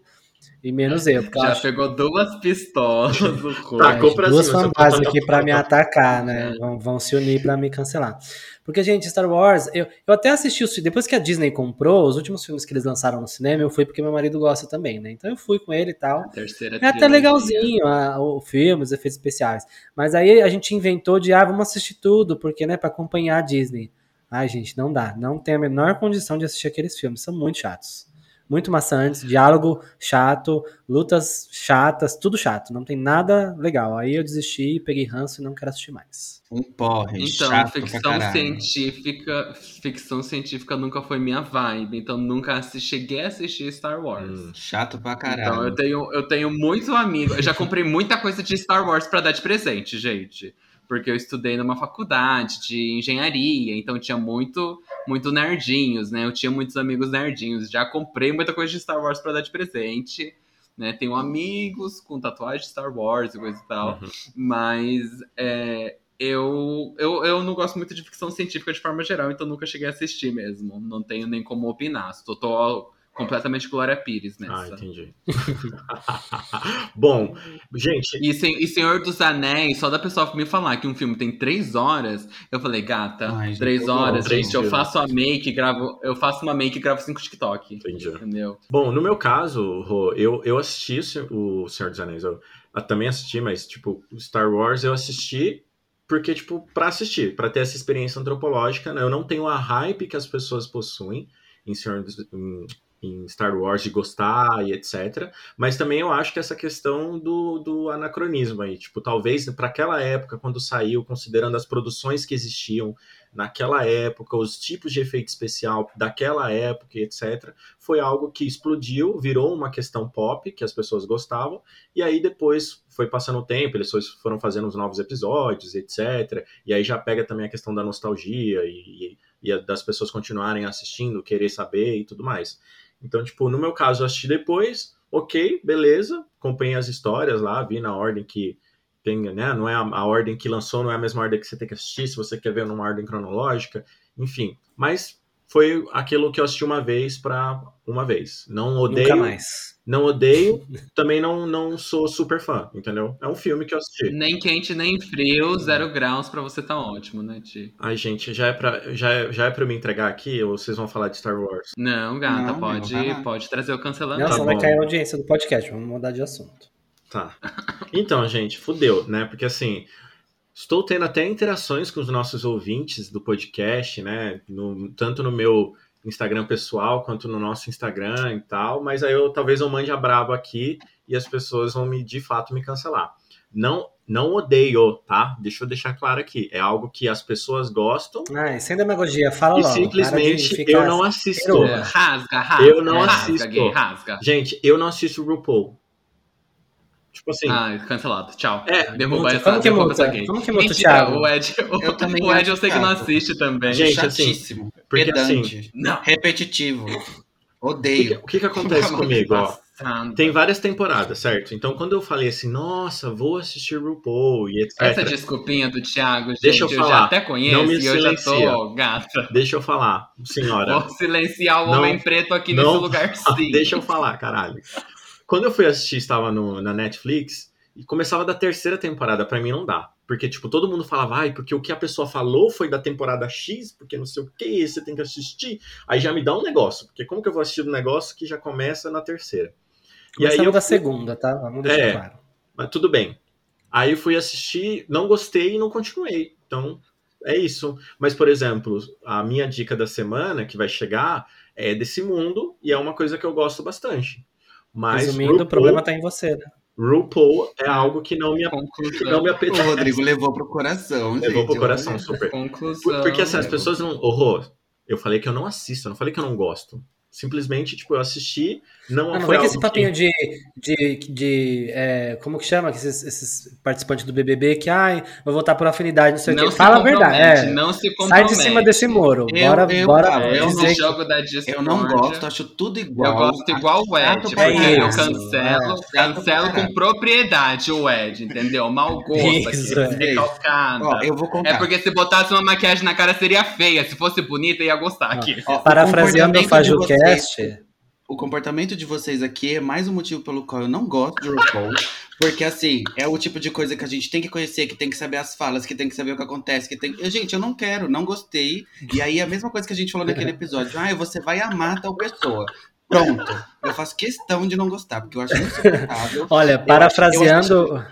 E menos eu, porque Já acho pegou duas pistolas do Rô. Tá, é, duas só fantasmas falta- aqui pra me atacar, né? Vão, vão se unir pra me cancelar. Porque, gente, Star Wars, eu, eu até assisti os depois que a Disney comprou, os últimos filmes que eles lançaram no cinema, eu fui porque meu marido gosta também, né? Então eu fui com ele e tal. Terceira É até legalzinho a- o filme, os efeitos especiais. Mas aí a gente inventou de, ah, vamos assistir tudo, porque, né, pra acompanhar a Disney. Ai, gente, não dá. Não tem a menor condição de assistir aqueles filmes. São muito chatos. Muito maçantes, diálogo chato, lutas chatas, tudo chato. Não tem nada legal. Aí eu desisti, peguei ranço e não quero assistir mais. Um porre, Então, chato ficção científica, ficção científica nunca foi minha vibe, então nunca assisti, cheguei a assistir Star Wars. Hum. Chato pra Então caralho. eu tenho, eu tenho muito amigo. Eu já comprei muita coisa de Star Wars pra dar de presente, gente. Porque eu estudei numa faculdade de engenharia, então tinha muito, muito nerdinhos, né? Eu tinha muitos amigos nerdinhos. Já comprei muita coisa de Star Wars pra dar de presente. Né? Tenho amigos com tatuagem de Star Wars e coisa e tal. Uhum. Mas é, eu, eu, eu não gosto muito de ficção científica de forma geral, então nunca cheguei a assistir mesmo. Não tenho nem como opinar. Tô, tô completamente Glória Pires Ah, nessa. entendi. Bom, gente, e, Sen- e Senhor dos Anéis, só da pessoa me falar que um filme tem três horas, eu falei, gata, Ai, três horas. Três gente, eu faço a make, e gravo, eu faço uma make e gravo cinco TikTok. entendi. Entendeu? Bom, no meu caso, Rô, eu, eu assisti o Senhor dos Anéis. Eu, eu também assisti, mas, tipo, Star Wars eu assisti porque, tipo, pra assistir, pra ter essa experiência antropológica, né? Eu não tenho a hype que as pessoas possuem em, Senhor dos- em, em Star Wars de gostar e etc. Mas também eu acho que essa questão do, do anacronismo aí, tipo, talvez para aquela época, quando saiu, considerando as produções que existiam naquela época, os tipos de efeito especial daquela época e etc foi algo que explodiu, virou uma questão pop que as pessoas gostavam, e aí depois foi passando o tempo, eles foram fazendo os novos episódios, etc. E aí já pega também a questão da nostalgia e, e a- das pessoas continuarem assistindo, querer saber e tudo mais. Então, tipo, no meu caso, eu assisti depois, ok, beleza, acompanhei as histórias lá, vi na ordem que tem, né? Não é a, a ordem que lançou, não é a mesma ordem que você tem que assistir, se você quer ver numa ordem cronológica, enfim. Mas foi aquilo que eu assisti uma vez para uma vez. Não odeio, Nunca mais. não odeio, também não, não sou super fã, entendeu? É um filme que eu assisti. Nem quente, nem frio, zero graus pra você tá ótimo, né, Ti? Ai, gente, já é pra, já é, já é pra eu me entregar aqui ou vocês vão falar de Star Wars? Não, gata, Não, pode, não, pode trazer o cancelando. Não, tá vai cair a audiência do podcast. Vamos mudar de assunto. Tá. Então, gente, fudeu, né? Porque assim, estou tendo até interações com os nossos ouvintes do podcast, né? No- tanto no meu Instagram pessoal quanto no nosso Instagram e tal, mas aí eu talvez eu mande a braba aqui e as pessoas vão me de fato me cancelar. Não, não odeio, tá? Deixa eu deixar claro aqui. É algo que as pessoas gostam Ai, sem demagogia, fala e logo. simplesmente de ficar eu não assisto. É, rasga, rasga. Eu não rasga, assisto. Gay, rasga. Gente, eu não assisto RuPaul. Tipo assim, Ah, cancelado. Tchau. É, Derruba multa. essa, Como que multa? gay. Como que multa, Mentira, Thiago? O Ed, o, Eu também o Ed eu sei que não assiste também. Gente, assim, Chatíssimo. porque pedante. Não. Repetitivo. o que, Odeio. o que que acontece comigo, ó? Tem várias temporadas, certo? Então, quando eu falei assim, nossa, vou assistir RuPaul e etc. Essa desculpinha do Thiago, gente, Deixa eu eu, falar. já até conheço Não me e eu já tô gata. Deixa eu falar, senhora. Vou silenciar o Não, homem preto aqui não. nesse lugar sim. Deixa eu falar, caralho. Quando eu fui assistir, estava no, na Netflix e começava da terceira temporada. Pra mim não dá. Porque, tipo, todo mundo falava, ai, porque o que a pessoa falou foi da temporada X, porque não sei o que, você tem que assistir. Aí já me dá um negócio. Porque como que eu vou assistir um negócio que já começa na terceira? E aí eu da segunda, tá? Vamos deixar É. claro. Mas tudo bem. Aí eu fui assistir, não gostei e não continuei. Então, é isso. Mas, por exemplo, a minha dica da semana, que vai chegar, é desse mundo e é uma coisa que eu gosto bastante. Mas Resumindo, RuPaul, o problema tá em você, né? RuPaul é algo que não me, que não me O apetece. Rodrigo levou pro coração, gente. Levou pro coração, super. Conclusão. Porque assim, as pessoas não. Ô, Rô, eu falei que eu não assisto, eu não falei que eu não gosto. Simplesmente, tipo, eu assisti, não, Não, não foi algo esse papinho de. de, de é, como que chama? Esses, esses participantes do BBB que, ai, vou votar por afinidade, não sei o Não quê. Fala a verdade. É, Não se sai compromete. de cima desse muro. Eu- bora eu- bora cara, Eu dizer no que- jogo da discórdia. Eu não gosto, acho tudo igual. Eu gosto igual o Ed, porque eu cancelo, é, cancelo com propriedade o Ed, entendeu? Mau gosto Isso, aqui, é. recalcada. Ó, eu vou contar. É porque se botasse uma maquiagem na cara seria feia, se fosse bonita ia gostar aqui. Ó, Parafraseando o comportamento FajoCast, O comportamento de vocês aqui é mais um motivo pelo qual eu não gosto de RuPaul. Porque, assim, é o tipo de coisa que a gente tem que conhecer, que tem que saber as falas, que tem que saber o que acontece, que tem... Eu, Gente, eu não quero, não gostei. E aí, a mesma coisa que a gente falou naquele episódio. Ah, você vai amar tal pessoa. Pronto. Eu faço questão de não gostar, porque eu acho insuportável. olha, parafraseando.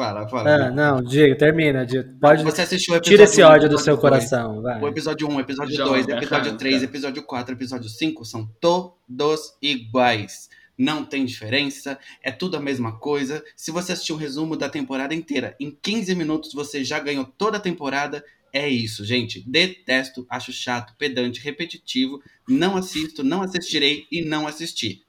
Fala, fala. Ah, não, diga, termina. Diga. Pode, Você assistiu o episódio tira esse um, ódio do episódio seu dois. coração. Vai. O episódio 1, episódio Joga, 2, episódio rasga. 3, episódio 4, episódio 5 são todos iguais. Não tem diferença, é tudo a mesma coisa. Se você assistir um resumo da temporada inteira, em 15 minutos você já ganhou toda a temporada. É isso, gente. Detesto, acho chato, pedante, repetitivo. Não assisto, não assistirei e não assisti.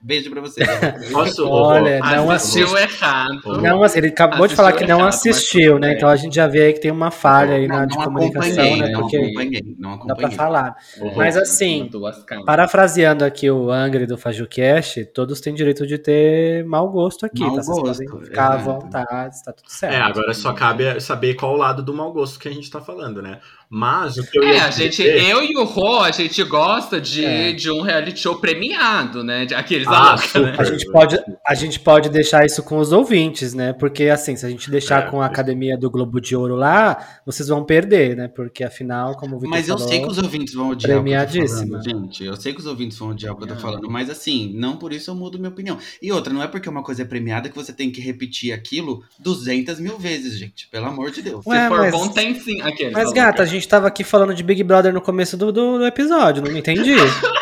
Beijo pra vocês. Posso, Olha, não Assistiu errado. Não, ele acabou de falar que não Assistiu errado, assistiu, né? Então a gente já vê aí que tem uma falha aí na, não, de não comunicação, acompanhei, né? não Porque acompanhei, não dá pra acompanhei. falar. Rô, Mas assim, parafraseando aqui o Angry do FajuCast, todos têm direito de ter mau gosto aqui, Mau tá? Vocês gosto, podem ficar à vontade, tá tudo certo. É, agora só cabe saber qual o lado do mau gosto que a gente tá falando, né? Mas o que eu É, ia a gente, dizer- eu e o Rô, a gente gosta de, É. de um reality show premiado, né? De aqueles Ah, ah, né? A gente, pode, a gente pode deixar isso com os ouvintes, né? Porque, assim, se a gente deixar É, com a Academia do Globo de Ouro lá, vocês vão perder, né? Porque, afinal, como o Vitor Mas eu falou... sei que os ouvintes vão odiar o que eu tô Premiadíssima. falando, gente. Eu sei que os ouvintes vão odiar o que eu tô Não. falando, mas assim, não por isso eu mudo minha opinião. E outra, não é porque uma coisa é premiada que você tem que repetir aquilo 200 mil vezes, gente. Pelo amor de Deus. Ué, Se for mas- bom, tem sim. Aqueles, Mas, falou. gata, a gente tava aqui falando de Big Brother no começo do, do, do episódio, não entendi.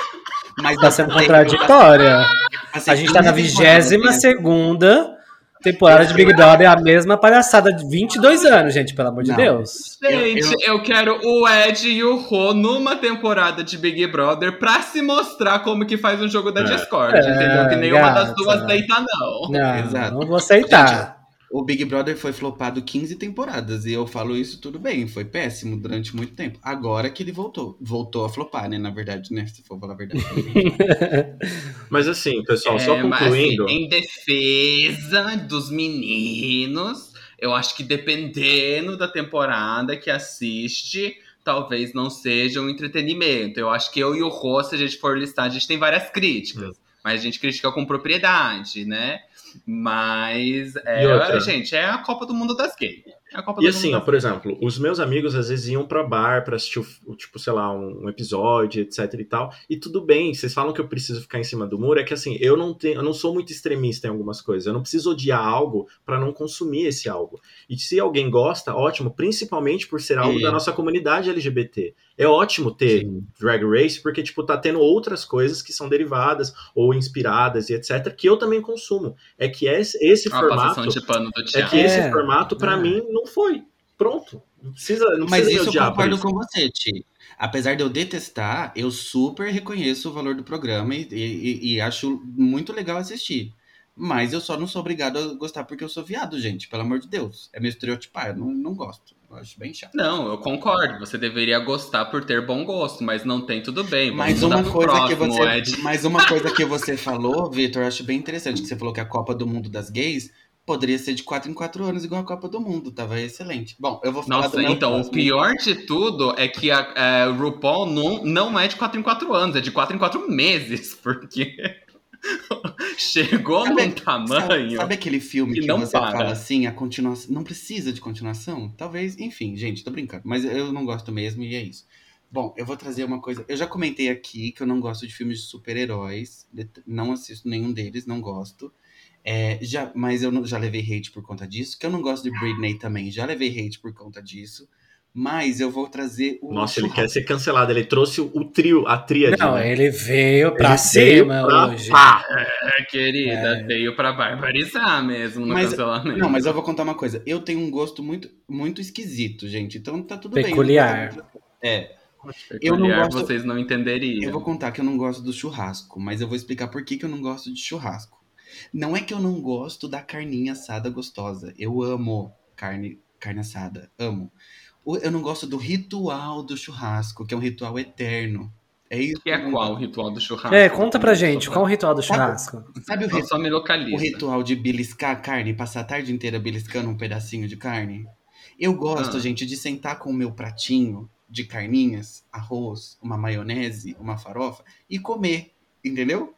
Mas Tá sendo contraditória. Assim, A gente tá na 15 vigésima temporadas, segunda temporada de Big Brother, é a mesma palhaçada de 22 anos, gente, pelo amor de Não. Deus. Gente, eu, quero o Ed e o Rô numa temporada de Big Brother pra se mostrar como que faz um jogo da É. Discord, É, entendeu? Que nenhuma das gata. duas deita, não. Não, Exato. não vou aceitar. O Big Brother foi flopado 15 temporadas. E eu falo isso tudo bem. Foi péssimo durante muito tempo. Agora que ele voltou. Voltou a flopar, né? Na verdade, né? Se for falar a verdade. Mas assim, pessoal, só É, mas, assim, concluindo. em defesa dos meninos, eu acho que dependendo da temporada que assiste, talvez não seja um entretenimento. Eu acho que eu e o Rô, se a gente for listar, a gente tem várias críticas. Mas a gente critica com propriedade, né? Mas, é, E outra? gente, é a Copa do Mundo das gays. É a Copa E assim, ó, por exemplo, os meus amigos às vezes iam pra bar pra assistir, o, tipo, sei lá, um, episódio, etc e tal. E tudo bem, vocês falam que eu preciso ficar em cima do muro, é que assim, eu não tenho, eu não sou muito extremista em algumas coisas. Eu não preciso odiar algo pra não consumir esse algo. E se alguém gosta, ótimo, principalmente por ser algo É. da nossa comunidade LGBT. É ótimo ter Sim. Drag Race, porque, tipo, tá tendo outras coisas que são derivadas ou inspiradas e etc, que eu também consumo. É que esse, esse Uma formato. de pano do É que esse É. formato, pra É. mim, não foi. Pronto. Não precisa, não Mas precisa isso eu concordo com você, Ti. Apesar de eu detestar, eu super reconheço o valor do programa e, e- e acho muito legal assistir. Mas eu só não sou obrigado a gostar porque eu sou viado, gente. Pelo amor de Deus. É meu estereotipar. Eu não, não gosto. Eu acho bem chato. Não, eu concordo. Você deveria gostar por ter bom gosto, mas não tem tudo bem. Vamos Mas uma, coisa que próximo, você, Ed. mas uma coisa que você falou, Vitor, eu acho bem interessante. Que você falou que a Copa do Mundo das Gays poderia ser de 4 em 4 anos, igual a Copa do Mundo. Tava excelente. Bom, eu vou falar Nossa, do meu então, o próximo. pior de tudo é que a, a RuPaul não, não é de 4 em 4 anos, é de 4 em 4 meses, porque chegou Sabe- num Sabe, tamanho. sabe aquele filme que que, não você para. fala assim, a continuação. Não precisa de continuação? Talvez, enfim, gente, tô brincando. Mas eu não gosto mesmo e é isso. Bom, eu vou trazer uma coisa. Eu já comentei aqui que eu não gosto de filmes de super-heróis. Não assisto nenhum deles, não gosto. É, já, mas eu não- já levei hate por conta disso. Que eu não gosto de Britney também. Já levei hate por conta disso. Mas eu vou trazer o. Nossa, ele quer churrasco. ser cancelado. Ele trouxe o, trio, a tríade. Não, né? ele veio pra Ele veio cima pra hoje. pá. É, querida, veio pra barbarizar mesmo no Mas- cancelamento. Não, mas eu vou contar uma coisa. Eu tenho um gosto muito, muito esquisito, gente. Então tá tudo Peculiar. bem. É. eu não Peculiar, gosto- vocês não entenderiam. Eu vou contar que eu não gosto do churrasco, mas eu vou explicar por que, que eu não gosto de churrasco. Não é que eu não gosto da carninha assada gostosa. Eu amo carne, carne assada. Amo. O- Eu não gosto do ritual do churrasco, que é um ritual eterno. É isso. Que é qual o ritual do churrasco? É, conta pra gente, qual o ritual do churrasco? Sabe o, Só, me o localiza. ritual de beliscar a carne, passar a tarde inteira beliscando um pedacinho de carne? Eu gosto, Ah. gente, de sentar com o meu pratinho de carninhas, arroz, uma maionese, uma farofa e comer, entendeu?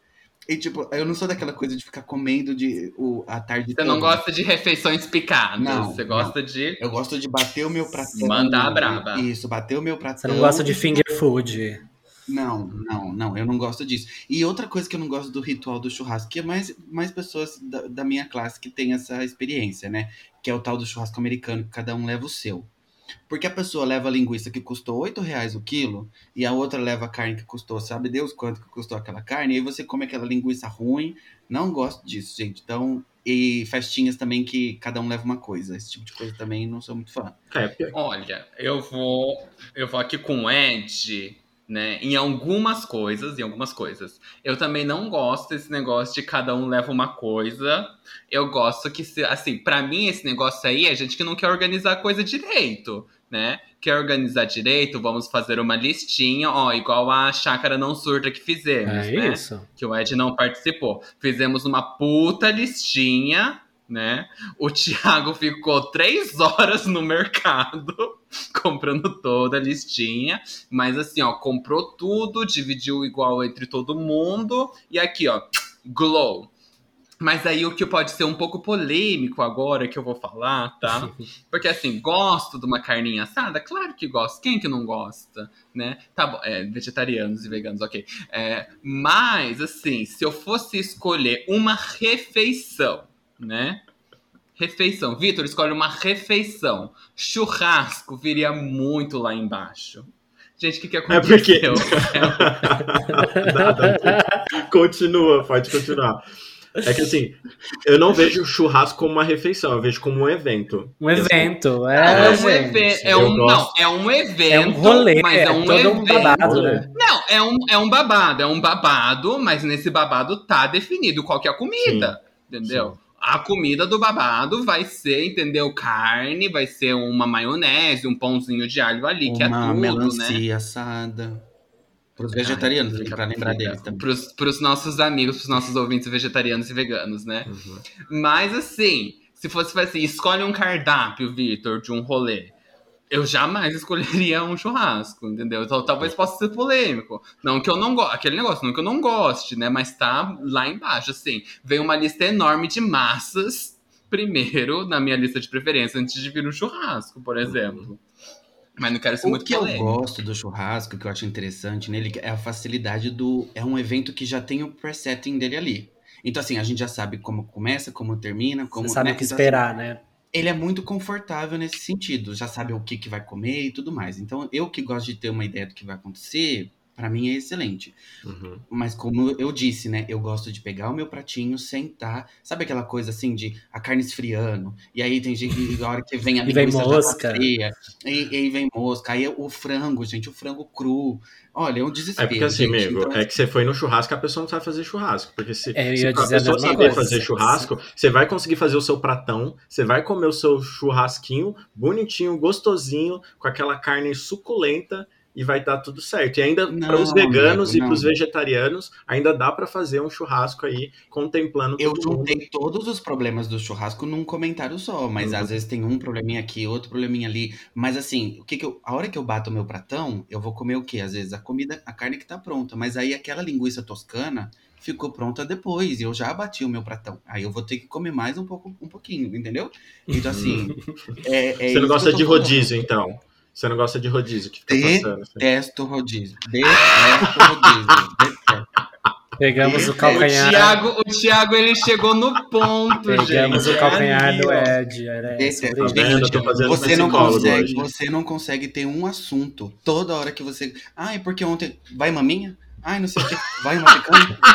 E tipo, eu não sou daquela coisa de ficar comendo de, o, a tarde Você não toda. gosta de refeições picadas. Não, você gosta de. Eu gosto de bater o meu pratão. Mandar a braba. Isso, bater o meu pratão. Você não gosta de finger food? Não, não, não, eu não gosto disso. E outra coisa que eu não gosto do ritual do churrasco, que é mais, mais pessoas da, da minha classe que tem essa experiência, né? Que é o tal do churrasco americano, que cada um leva o seu. Porque a pessoa leva a linguiça que custou 8 reais o quilo, e a outra leva a carne que custou, sabe Deus quanto que custou aquela carne, e aí você come aquela linguiça ruim. Não gosto disso, gente. Então, e festinhas também que cada um leva uma coisa. Esse tipo de coisa também não sou muito fã. É, Olha, eu vou. Eu vou aqui com o Ed, né? Em algumas coisas, em algumas coisas. Eu também não gosto desse negócio de cada um leva uma coisa. Eu gosto que, se, assim, pra mim esse negócio aí é gente que não quer organizar a coisa direito, né? Quer organizar direito, vamos fazer uma listinha, ó, igual a chácara não surta que fizemos, É né? isso. que o Ed não participou. Fizemos uma puta listinha, né? O Thiago ficou três horas no mercado comprando toda a listinha, mas assim, ó, comprou tudo, dividiu igual entre todo mundo e aqui, ó, Glow. Mas aí o que pode ser um pouco polêmico agora que eu vou falar, tá? Porque assim, gosto de uma carninha assada? Claro que gosto. Quem que não gosta, né? Tá bom, é, vegetarianos e veganos, ok. É, mas, assim, se eu fosse escolher uma refeição, né? Refeição. Vitor, escolhe uma refeição. Churrasco viria muito lá embaixo. Gente, o que, que aconteceu? É porque... Nada, continua, pode continuar. É que assim, eu não vejo churrasco como uma refeição, eu vejo como um evento. Um evento, é. é, um evento. É um, não, é um evento. É um rolê, mas é um todo evento. um babado, né? Não, é um, é um babado, é um babado, mas nesse babado tá definido qual que é a comida. Sim. Entendeu? Sim. A comida do babado vai ser, entendeu? Carne, vai ser uma maionese, um pãozinho de alho ali, uma que é tudo, melancia né? assada. Para os vegetarianos, para lembrar deles também. Para os nossos amigos, para os nossos ouvintes vegetarianos e veganos, né? Uhum. Mas assim, se fosse assim, escolhe um cardápio, Vitor, de um rolê. Eu jamais escolheria um churrasco, entendeu? Então talvez possa ser polêmico. Não que eu não goste, aquele negócio, não que eu não goste, né? Mas tá lá embaixo, assim. Vem uma lista enorme de massas primeiro na minha lista de preferência antes de vir um churrasco, por exemplo. Mas não quero ser o muito que polêmico. eu gosto do churrasco, que eu acho interessante nele, é a facilidade do. É um evento que já tem o presetting dele ali. Então, assim, a gente já sabe como começa, como termina, como. Você sabe né? o que Então, esperar, assim, né? Ele é muito confortável nesse sentido, já sabe o que, que vai comer e tudo mais. Então, eu que gosto de ter uma ideia do que vai acontecer, para mim é excelente. Uhum. Mas como eu disse, né, eu gosto de pegar o meu pratinho, sentar, sabe aquela coisa assim de a carne esfriando, e aí tem gente que hora que vem a E vem já mosca. tá fria, e, e aí vem mosca, aí o frango, gente, o frango cru. Olha, é um desespero. É porque assim, gente. amigo, Então, é que você foi no churrasco e a pessoa não sabe fazer churrasco. Porque se, É, se a pessoa saber coisa. fazer churrasco, você vai conseguir fazer o seu pratão, você vai comer o seu churrasquinho bonitinho, gostosinho, com aquela carne suculenta e vai dar tudo certo. E ainda para os veganos amigo, e para os vegetarianos, ainda dá para fazer um churrasco aí contemplando Eu todo mundo. juntei todos os problemas do churrasco num comentário só, mas Uhum. às vezes tem um probleminha aqui, outro probleminha ali. Mas assim, o que que eu, a hora que eu bato o meu pratão, eu vou comer o quê? Às vezes a comida, a carne que tá pronta, mas aí aquela linguiça toscana ficou pronta depois e eu já bati o meu pratão. Aí eu vou ter que comer mais um pouco, um pouquinho, entendeu? Então assim, é, é Você não gosta de falando. rodízio, então? Você não gosta de rodízio que fica passando? assim? Detesto rodízio. Detesto rodízio. Detesto. Pegamos o O calcanhar. Thiago, o Thiago, ele chegou no ponto, gente. Pegamos o calcanhar do. Ed. Era Detesto. Tá Gente, você não consegue, hoje. você não consegue ter um assunto toda hora que você. Ai, porque ontem. Vai maminha? Ai, não sei o que. Vai uma?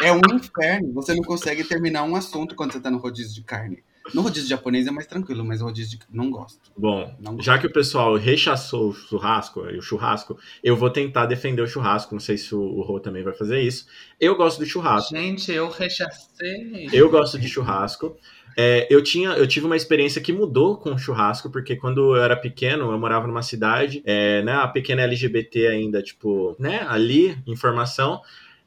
É um inferno. Você não consegue terminar um assunto quando você tá no rodízio de carne. No rodízio japonês é mais tranquilo, mas o rodízio de não gosto. Bom, Não gosto. já que o pessoal rechaçou o churrasco, e o churrasco, eu vou tentar defender o churrasco. Não sei se o, o Rô também vai fazer isso. Eu gosto do churrasco. Gente, eu rechacei. Eu gosto de churrasco. É, eu, tinha, eu tive uma experiência que mudou com o churrasco, porque quando eu era pequeno, eu morava numa cidade, é, né, a pequena LGBT ainda, tipo, né, ali, informação.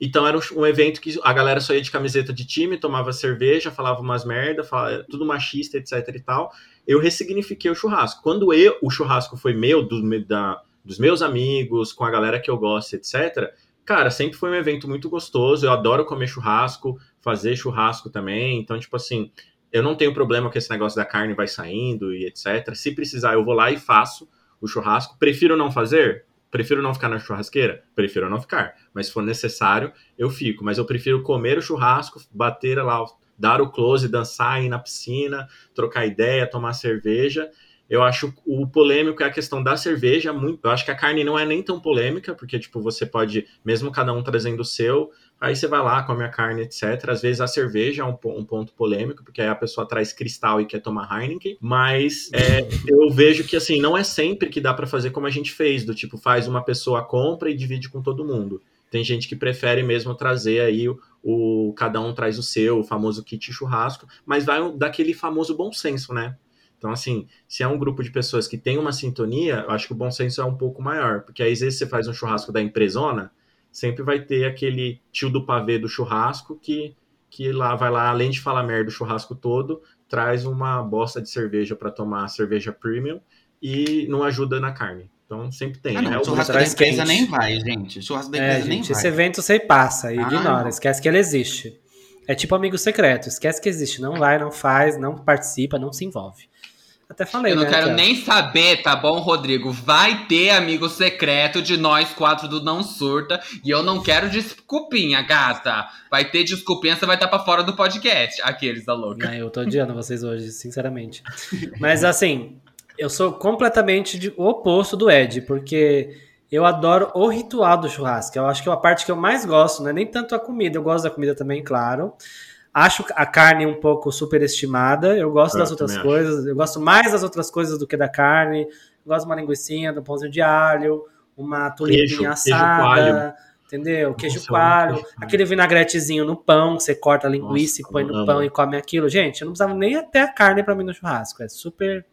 Então era um, evento que a galera só ia de camiseta de time, tomava cerveja, falava umas merda, falava, tudo machista, etc e tal. Eu ressignifiquei o churrasco. Quando eu, o churrasco foi meu, do, da, dos meus amigos, com a galera que eu gosto, etc., cara, sempre foi um evento muito gostoso. Eu adoro comer churrasco, fazer churrasco também. Então, tipo assim, eu não tenho problema com esse negócio da carne vai saindo e etc. Se precisar, eu vou lá e faço o churrasco. Prefiro não fazer? Prefiro não ficar na churrasqueira? Prefiro não ficar. Mas se for necessário, eu fico. Mas eu prefiro comer o churrasco, bater lá, dar o close, dançar, ir na piscina, trocar ideia, tomar cerveja. Eu acho o polêmico é a questão da cerveja. Muito, eu acho que a carne não é nem tão polêmica, porque tipo você pode, mesmo cada um trazendo o seu, aí você vai lá, come a carne, etc. Às vezes a cerveja é um, um ponto polêmico, porque aí a pessoa traz cristal e quer tomar Heineken. Mas é, eu vejo que assim não é sempre que dá para fazer como a gente fez, do tipo faz uma pessoa compra e divide com todo mundo. Tem gente que prefere mesmo trazer aí o, o cada um traz o seu, o famoso kit churrasco, mas vai daquele famoso bom senso, né? Então, assim, se é um grupo de pessoas que tem uma sintonia, eu acho que o bom senso é um pouco maior. Porque aí, às vezes, você faz um churrasco da empresona, sempre vai ter aquele tio do pavê do churrasco que, que lá vai lá, além de falar merda do churrasco todo, traz uma bosta de cerveja para tomar cerveja premium e não ajuda na carne. Então sempre tem. Ah, não, né? o churrasco da empresa quente. nem vai, gente. O churrasco da É, empresa nem gente, esse vai. evento você passa e Ah, ignora, não. esquece que ele existe. É tipo amigo secreto, esquece que existe. Não vai, não faz, não participa, não se envolve. Até falei, Eu não né, quero nem saber, tá bom, Rodrigo? Vai ter amigo secreto de nós quatro do Não Surta. E eu não quero desculpinha, gata. Vai ter desculpinha, você vai estar pra fora do podcast. Aqueles da louca. Né, eu tô odiando vocês hoje, sinceramente. Mas assim, eu sou completamente de- o oposto do Ed, porque eu adoro o ritual do churrasco. Eu acho que é a parte que eu mais gosto, não é nem tanto a comida, eu gosto da comida também, claro. Acho a carne um pouco superestimada. Eu gosto Eu das outras coisas. Eu gosto mais das outras coisas do que da carne. Eu gosto de uma linguiça, de um pãozinho de alho, uma tulipinha Queijo, queijo assada. coalho. Entendeu? Queijo Nossa, coalho, queijo aquele vinagretezinho no pão, que você corta a linguiça Nossa, e põe no amo. pão e come aquilo. Gente, eu não precisava nem até a carne pra mim no churrasco. É super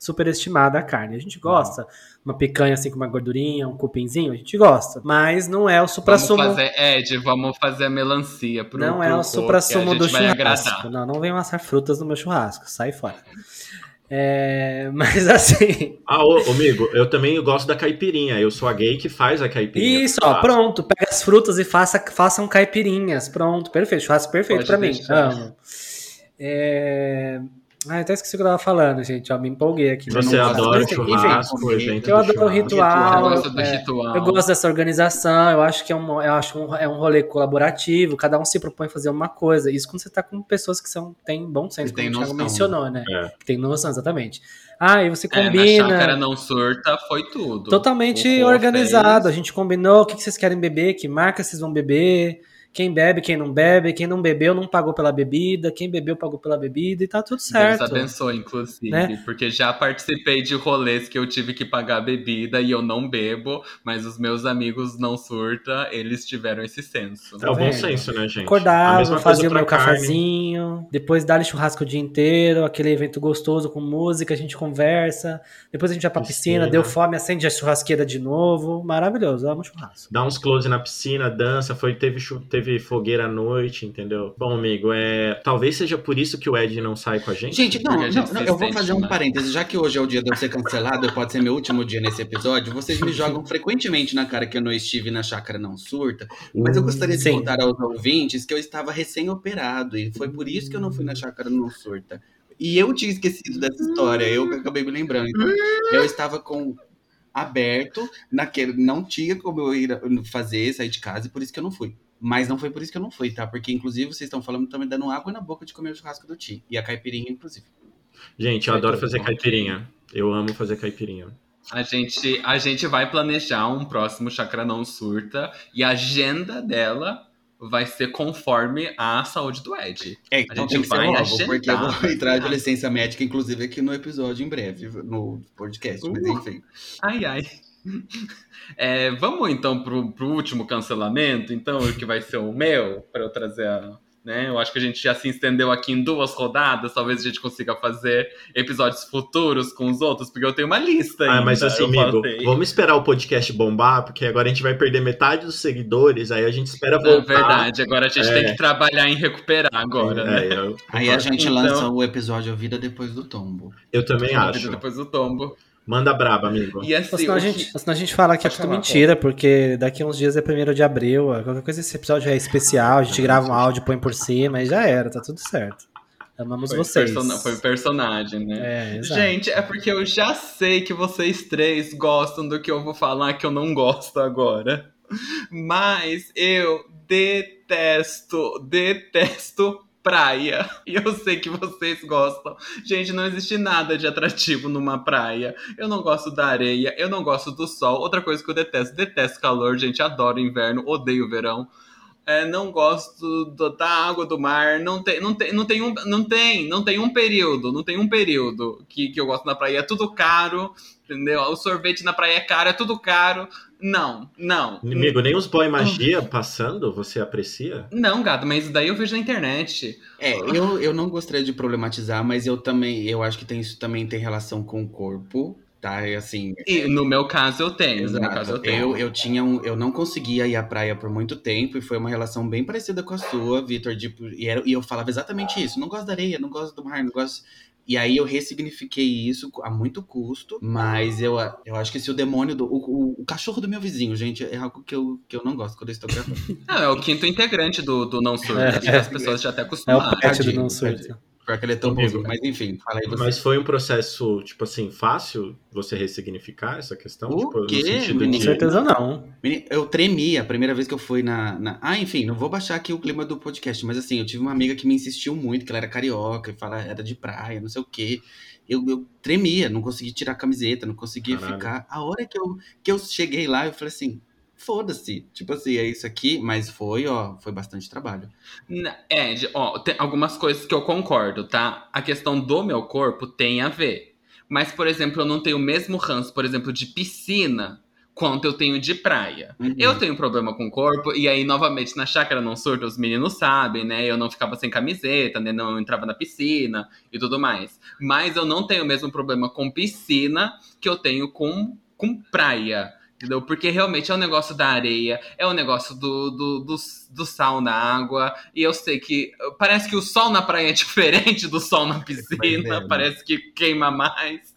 super estimada a carne. A gente gosta. Uma picanha assim com uma gordurinha, um cupinzinho, a gente gosta. Mas não é o Vamos supra-sumo. fazer, Ed, vamos fazer a melancia pro Não é pro o Rô, supra-sumo do churrasco. agradar. Não, não venham assar frutas no meu churrasco. Sai fora. É, mas assim. Ah, ô, amigo, eu também gosto da caipirinha. Eu sou a gay que faz a caipirinha. Isso, ó, pronto. Pega as frutas e faça, façam caipirinhas. Pronto, perfeito. Churrasco perfeito Pode pra mim. Amo. É... Ah, até esqueci o que eu tava falando, gente. Ó, me empolguei aqui. Você Mas, adora enfim, churrasco, evento eu do adoro o churrasco. ritual. Eu gosto do é, ritual. Eu gosto dessa organização, eu acho que é um, eu acho um, é um rolê colaborativo, cada um se propõe a fazer uma coisa. Isso quando você tá com pessoas que são, têm bom senso, Que como tem o Thiago noção. mencionou, né? É. Que tem noção, exatamente. Ah, e você É, combina. na chácara não surta foi tudo. Totalmente organizado. A fez. gente combinou o que que vocês querem beber, que marca vocês vão beber, quem bebe, quem não bebe, quem não bebeu não pagou pela bebida, quem bebeu pagou pela bebida e tá tudo Deus certo. abençoe, inclusive. Né? Porque já participei de rolês que eu tive que pagar a bebida e eu não bebo, mas os meus amigos não surta, eles tiveram esse senso. É o bom vendo? senso, né, gente? Acordava, fazia o meu carne. cafezinho, depois dá-lhe churrasco o dia inteiro, aquele evento gostoso com música, a gente conversa, depois a gente vai pra piscina, Piscina. deu fome, acende a churrasqueira de novo. Maravilhoso, amo churrasco. Dá uns close na piscina, dança, foi, teve, chu- teve fogueira à noite, entendeu? Bom, amigo, é, talvez seja por isso que o Ed não sai com a gente. Gente, não, gente não, não, eu vou fazer um mais. parêntese. Já que hoje é o dia de eu ser cancelado, pode ser meu último dia nesse episódio, vocês me jogam frequentemente na cara que eu não estive na chácara não surta. Mas eu gostaria de Sim. contar aos ouvintes que eu estava recém-operado e foi por isso que eu não fui na chácara não surta. E eu tinha esquecido dessa história, eu acabei me lembrando. Então, eu estava com aberto naquele, não tinha como eu ir fazer, sair de casa, e por isso que eu não fui. Mas não foi por isso que eu não fui, tá? Porque, inclusive, vocês estão falando, estão me dando água na boca de comer o churrasco do Ti. E a caipirinha, inclusive. Gente, eu Foi adoro fazer bom. caipirinha. Eu amo fazer caipirinha. A gente, a gente vai planejar um próximo Chakra Não Surta e a agenda dela vai ser conforme a saúde do Ed. É, então tem que ser logo, agendar, porque eu vou vai entrar de licença médica, inclusive, aqui no episódio em breve, no podcast. Mas Uh. enfim. Ai, ai. É, vamos então pro, pro último cancelamento, então, que vai ser o meu, para eu trazer a. Né? Eu acho que a gente já se estendeu aqui em duas rodadas, talvez a gente consiga fazer episódios futuros com os outros, porque eu tenho uma lista Ah, ainda. mas assim, amigo, falei. vamos esperar o podcast bombar, porque agora a gente vai perder metade dos seguidores, aí a gente espera É voltar. verdade, agora a gente É. tem que trabalhar em recuperar agora, né? É, eu, Aí a gente Então- lança o episódio Vida Depois do Tombo. eu também Vida acho. Depois do tombo. Manda braba, amigo. E assim, senão, a que- gente, ou senão a gente fala que é tudo mentira, porque daqui a uns dias é 1 de abril. Qualquer coisa, esse episódio é especial, a gente grava um áudio, põe por cima e já era, tá tudo certo. Amamos foi, vocês. persona- foi personagem, né? É, exato. Gente, é porque eu já sei que vocês três gostam do que eu vou falar que eu não gosto agora. Mas eu detesto, detesto praia. E eu sei que vocês gostam. Gente, não existe nada de atrativo numa praia. Eu não gosto da areia, eu não gosto do sol. Outra coisa que eu detesto, detesto calor, gente, adoro inverno, odeio verão. É, não gosto do- da água do mar, não tem, não tem, não tem um, não tem, não tem um período, não tem um período que, que eu gosto na praia, é tudo caro, entendeu? O sorvete na praia é caro, é tudo caro. Não, não. Amigo, nem os boy magia passando, você aprecia? Não, gato, mas isso daí eu vejo na internet. É, eu, eu não gostaria de problematizar, mas eu também, eu acho que tem, isso também tem relação com o corpo. tá? E assim. E no meu caso eu tenho. No meu Exato. caso eu tenho. Eu, eu tinha um, eu não conseguia ir à praia por muito tempo e foi uma relação bem parecida com a sua, Vitor. Tipo, e, era- e eu falava exatamente isso: não gosto da areia, não gosto do mar, não gosto. E aí eu ressignifiquei isso a muito custo, mas eu, eu acho que se o demônio do. O, o- o cachorro do meu vizinho, gente, é algo que eu, que eu não gosto quando eu estou gravando. Não, é o quinto integrante do, do Não Surdo. É. Que as pessoas já até É o acostumaram. pet do não tadinho. Pior que ele é tão bonzinho, mas enfim, fala aí você. Mas foi um processo, tipo assim, fácil você ressignificar essa questão? O tipo, quê, no sentido menino? Com de... certeza não. Menino, Eu tremi a primeira vez que eu fui na, na- Ah, enfim, não vou baixar aqui o clima do podcast, mas assim, eu tive uma amiga que me insistiu muito, que ela era carioca, e fala, era de praia, não sei o quê. Eu, eu tremia, não conseguia tirar a camiseta, não conseguia Caralho. ficar. A hora que eu, que eu cheguei lá, eu falei assim, foda-se. Tipo assim, é isso aqui, mas foi, ó, foi bastante trabalho. É, ó, tem algumas coisas que eu concordo, tá? A questão do meu corpo tem a ver. Mas, por exemplo, eu não tenho o mesmo ranço, por exemplo, de piscina quanto eu tenho de praia. Uhum. Eu tenho problema com o corpo, e aí, novamente, na chácara não surdo, os meninos sabem, né? Eu não ficava sem camiseta, né? Não entrava na piscina e tudo mais. Mas eu não tenho o mesmo problema com piscina que eu tenho com, com praia. Entendeu? Porque realmente é o negócio da areia, é o negócio do, do, do, do sal na água. E eu sei que parece que o sol na praia é diferente do sol na piscina, é, né? parece que queima mais.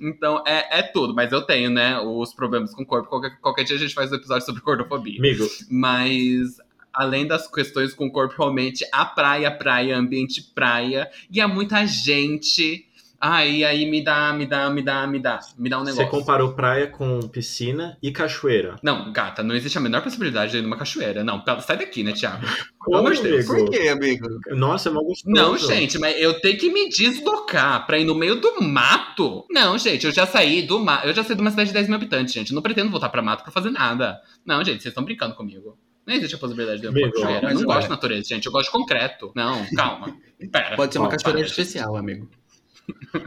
Então é, é tudo, mas eu tenho, né, os problemas com o corpo. Qualquer, qualquer dia a gente faz um episódio sobre gordofobia. Amigo, Mas além das questões com o corpo, realmente a praia, praia, ambiente praia, e há muita gente. Aí, aí me dá, me dá, me dá, me dá, me dá um você negócio. comparou praia com piscina e cachoeira. Não, gata, não existe a menor possibilidade de ir numa cachoeira. Não, sai daqui, né, Thiago? Como, amor de Deus? Por quê, amigo? Nossa, é mal gostoso. Não, gente, mas eu tenho que me deslocar pra ir no meio do mato. Não, gente, eu já saí do mato. Eu já saí de uma cidade de 10 mil habitantes, gente. Eu não pretendo voltar pra mato pra fazer nada. Não, gente, vocês estão brincando comigo. Não existe a possibilidade de eu ir pra Amigo, cachoeira. Eu não gosto de natureza, gente. Eu gosto de concreto. Não, calma. Pera. Pode ser uma Ó, cachoeira para, especial, amigo.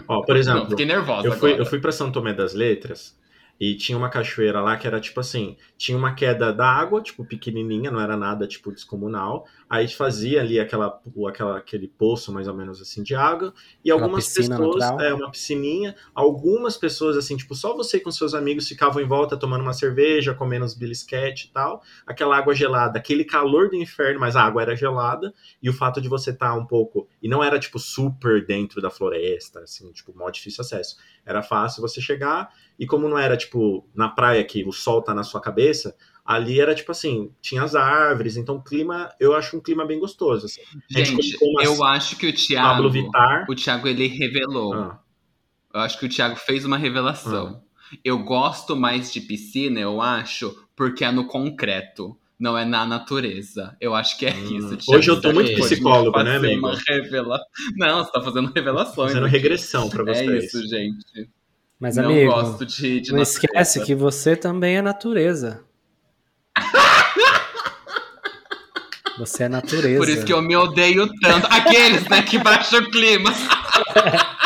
Ó, por Não, exemplo, fiquei nervosa eu fui, agora. eu fui pra São Tomé das Letras e tinha uma cachoeira lá que era tipo assim, tinha uma queda da água, tipo pequenininha, não era nada tipo descomunal. Aí fazia ali aquela, aquela aquele poço mais ou menos assim de água e Aquela algumas pessoas, é uma piscininha, algumas pessoas assim, tipo só você com seus amigos ficavam em volta tomando uma cerveja, comendo uns belisquete e tal. Aquela água gelada, aquele calor do inferno, mas a água era gelada e o fato de você estar um pouco e não era tipo super dentro da floresta, assim, tipo, mó difícil acesso. Era fácil você chegar e como não era tipo na praia que o sol tá na sua cabeça, ali era tipo assim, tinha as árvores, então o clima, eu acho um clima bem gostoso, assim. Gente, umas eu acho que o Pablo Thiago. Vittar. O Thiago, ele revelou. Ah, Eu acho que o Thiago fez uma revelação. Eu gosto mais de piscina, eu acho, porque é no concreto. Não é na natureza. Eu acho que é Hum. isso. Hoje eu tô muito Pode psicólogo, né, amigo? Revela... Não, você tá fazendo revelações. fazendo aqui. regressão pra É vocês. isso, gente. Mas, não amigo, gosto de, de não natureza. esquece que você também é natureza. Você é natureza. Por isso que eu me odeio tanto. Aqueles, né, que baixam o clima.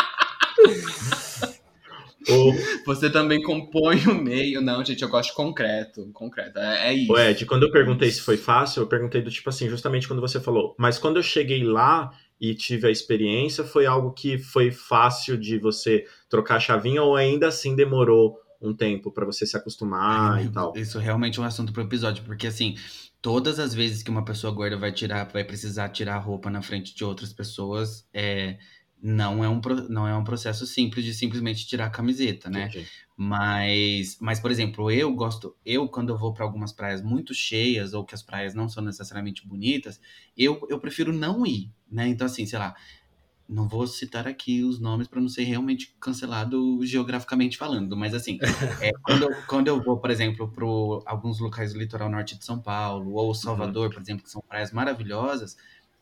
Você também compõe o meio. Não, gente, eu gosto de concreto. Concreto. É, é isso. o Ed, quando eu perguntei se foi fácil, eu perguntei do tipo assim, justamente quando você falou. Mas quando eu cheguei lá e tive a experiência, foi algo que foi fácil de você trocar a chavinha ou ainda assim demorou um tempo pra você se acostumar Ai, e tal? Isso realmente é um assunto pro episódio, porque assim, todas as vezes que uma pessoa gorda vai tirar, vai precisar tirar a roupa na frente de outras pessoas, é, não, é um, não é um processo simples de simplesmente tirar a camiseta, né? Entendi. Mas, mas, por exemplo, eu gosto, eu quando eu vou para algumas praias muito cheias ou que as praias não são necessariamente bonitas, eu, eu prefiro não ir, né? Então, assim, sei lá, não vou citar aqui os nomes para não ser realmente cancelado geograficamente falando, mas assim, é, quando, eu, quando eu vou, por exemplo, para alguns locais do litoral norte de São Paulo ou Salvador, por exemplo, que são praias maravilhosas,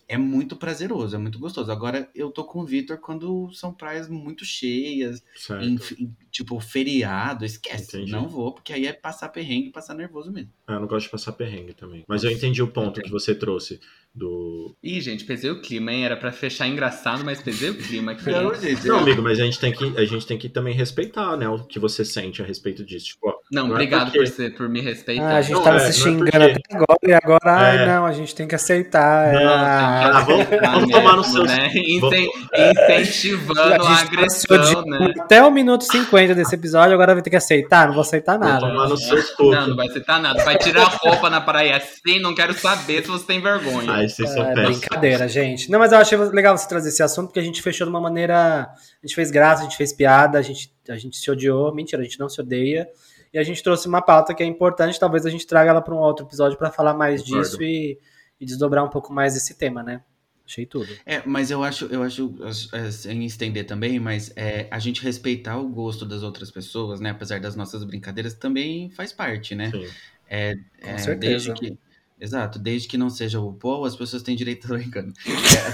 é muito prazeroso, é muito gostoso. Agora, eu tô com o Vitor quando são praias muito cheias, Certo. em, em, tipo, feriado, esquece. Entendi. Não vou, porque aí é passar perrengue e passar nervoso mesmo. Ah, eu não gosto de passar perrengue também. Mas eu entendi o ponto Eu que você trouxe do. Ih, gente, pesei o clima, hein? Era pra fechar engraçado, mas pesei o clima aqui. Não, gente, Não, amigo, mas a gente tem que, a gente tem que também respeitar, né, o que você sente a respeito disso. Tipo, ó, Não, Não é obrigado porque- por, ser, por me respeitar. Ah, a gente Não, tava é, se é xingando porque- até agora e agora, ai É. não, a gente tem que aceitar. é, Não, ah, Ah, vamos- vamos tomar no seu- Né? Incentivando a, gente se agressão, né? Até o minuto 50 desse episódio, agora vai ter que aceitar? Não vou aceitar Vou nada. tomar nos seus Não, não vai citar nada. Vai tirar a roupa na praia assim, não quero saber se você tem vergonha. Ai, vocês são É péssimos. brincadeira, gente. Não, mas eu achei legal você trazer esse assunto, porque a gente fechou de uma maneira. A gente fez graça, a gente fez piada, a gente, a gente se odiou. Mentira, a gente não se odeia. E a gente trouxe uma pauta que é importante, talvez a gente traga ela para um outro episódio para falar mais Concordo. disso e, e desdobrar um pouco mais desse tema, né? Achei tudo. É, mas eu acho, eu acho, é, sem estender também, mas é, a gente respeitar o gosto das outras pessoas, né? Apesar das nossas brincadeiras, também faz parte, né? Sim. É, Com é, certeza. Desde que, exato, desde que não seja o pô, as pessoas têm direito tô brincando.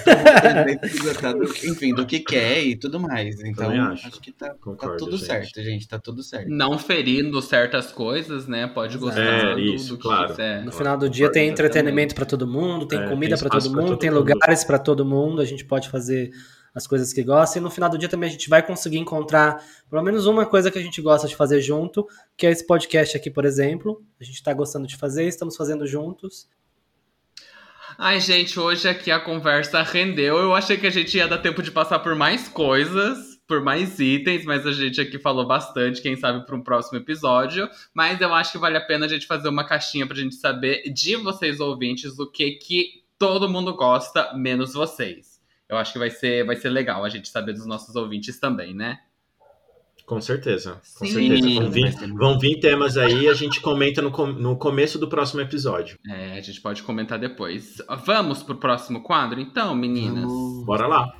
É, mundo direito de gostar do, enfim, do que quer e tudo mais. Então, acho. acho. que tá, tá Concordo, tudo gente. certo, gente. Tá tudo certo. Não ferindo certas coisas, né? Pode gostar É, do, isso, do que claro. quiser. No final do dia tem entretenimento para todo mundo, tem É, comida para todo espaço pra mundo, todo tem mundo. lugares para todo mundo, a gente pode fazer as coisas que gosta e no final do dia também a gente vai conseguir encontrar pelo menos uma coisa que a gente gosta de fazer junto, que é esse podcast aqui, por exemplo. A gente está gostando de fazer, estamos fazendo juntos. Ai, gente, hoje aqui a conversa rendeu. Eu achei que a gente ia dar tempo de passar por mais coisas, por mais itens, mas a gente aqui falou bastante, quem sabe para um próximo episódio. Mas eu acho que vale a pena a gente fazer uma caixinha pra gente saber de vocês ouvintes o que que todo mundo gosta, menos vocês. Eu acho que vai ser, vai ser legal a gente saber dos nossos ouvintes também, né? Com certeza. Com Sim. certeza. Vão vir, vão vir temas aí e a gente comenta no, no começo do próximo episódio. É, a gente pode comentar depois. Vamos pro próximo quadro, então, meninas? Vamos- Bora lá.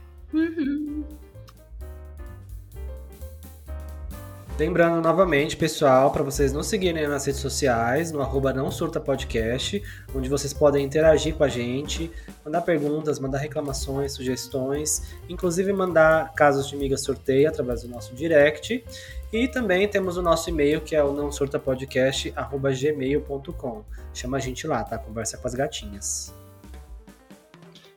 Lembrando novamente, pessoal, para vocês nos seguirem nas redes sociais, no arroba não surta podcast, onde vocês podem interagir com a gente, mandar perguntas, mandar reclamações, sugestões, inclusive mandar casos de miga sorteio através do nosso direct. E também temos o nosso e-mail, que é o não surta gmail.com. Chama a gente lá, tá? Conversa com as gatinhas.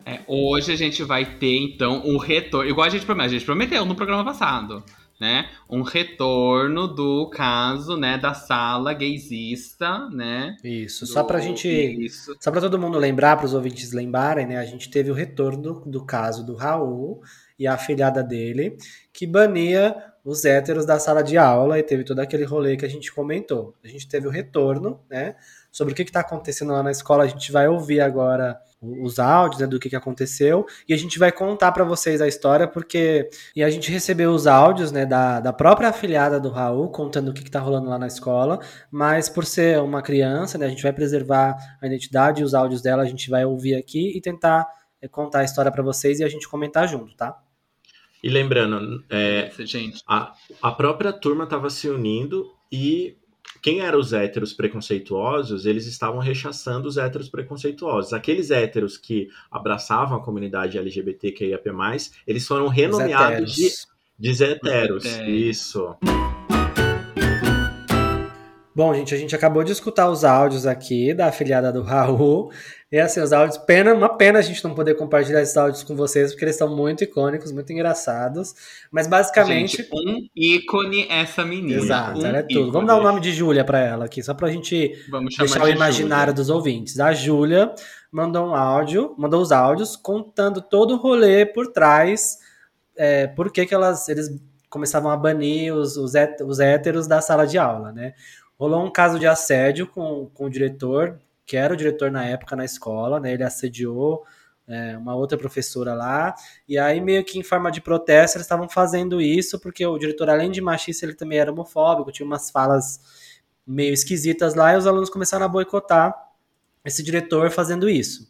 É, hoje a gente vai ter, então, um retorno. Igual a gente prometeu, a gente prometeu no programa passado, né? Um retorno do caso, né, da sala gaysista, né? Isso, do- só pra gente Isso. Só para todo mundo lembrar, para os ouvintes lembrarem, né? A gente teve o retorno do, do caso do Raul e a afilhada dele, que bania os héteros da sala de aula e teve todo aquele rolê que a gente comentou. A gente teve o retorno, né? Sobre o que está acontecendo lá na escola. A gente vai ouvir agora os áudios né, do que, que aconteceu e a gente vai contar para vocês a história, porque. E a gente recebeu os áudios né, da, da própria afilhada do Raul contando o que, que tá rolando lá na escola, mas por ser uma criança, né, a gente vai preservar a identidade e os áudios dela, a gente vai ouvir aqui e tentar é, contar a história para vocês e a gente comentar junto, tá? E lembrando, é, gente. a, a própria turma estava se unindo e quem eram os héteros preconceituosos, eles estavam rechaçando os héteros preconceituosos. Aqueles héteros que abraçavam a comunidade LGBTQIAP+, eles foram Os renomeados de, de heteros. Isso. Bom, gente, a gente acabou de escutar os áudios aqui da afiliada do Raul. E assim, os áudios, pena, uma pena a gente não poder compartilhar esses áudios com vocês, porque eles são muito icônicos, muito engraçados. Mas basicamente. Gente, um ícone essa menina. Exato, um ela é tudo. ícone. Vamos dar o nome de Júlia para ela aqui, só pra gente Vamos chamar deixar o imaginário Júlia. dos ouvintes. A Júlia mandou um áudio, mandou os áudios contando todo o rolê por trás, é, por que, que elas, eles começavam a banir os, os héteros da sala de aula, né? Rolou um caso de assédio com, com o diretor, que era o diretor na época na escola, né? Ele assediou é, uma outra professora lá, e aí meio que em forma de protesto eles estavam fazendo isso, porque o diretor, além de machista, ele também era homofóbico, tinha umas falas meio esquisitas lá, e os alunos começaram a boicotar esse diretor fazendo isso.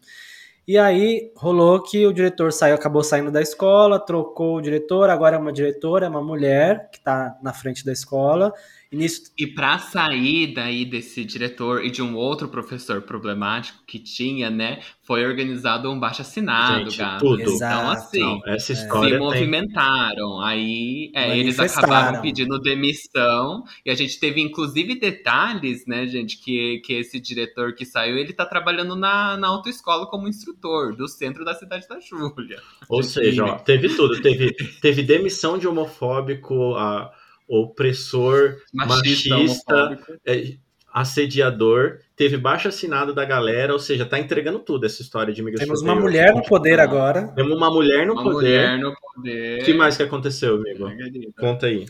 E aí rolou que o diretor saiu, acabou saindo da escola, trocou o diretor, agora é uma diretora, é uma mulher que está na frente da escola. E nisso E pra sair daí desse diretor e de um outro professor problemático que tinha, né, foi organizado um baixo assinado, Gente, gato. tudo. Então, assim, Não, essa se história tem... movimentaram. Aí é, eles acabaram pedindo demissão. E a gente teve, inclusive, detalhes, né, gente, que, que esse diretor que saiu, ele tá trabalhando na, na autoescola como instrutor do centro da cidade da Júlia. Ou seja, ó, teve tudo. Teve, teve demissão de homofóbico, a- opressor, Machista, machista, é, assediador, teve baixo assinado da galera, ou seja, tá entregando tudo essa história de imigração. Temos uma mulher no poder agora. Temos uma mulher no Uma poder. mulher no poder. O que mais que aconteceu, amigo? Conta aí.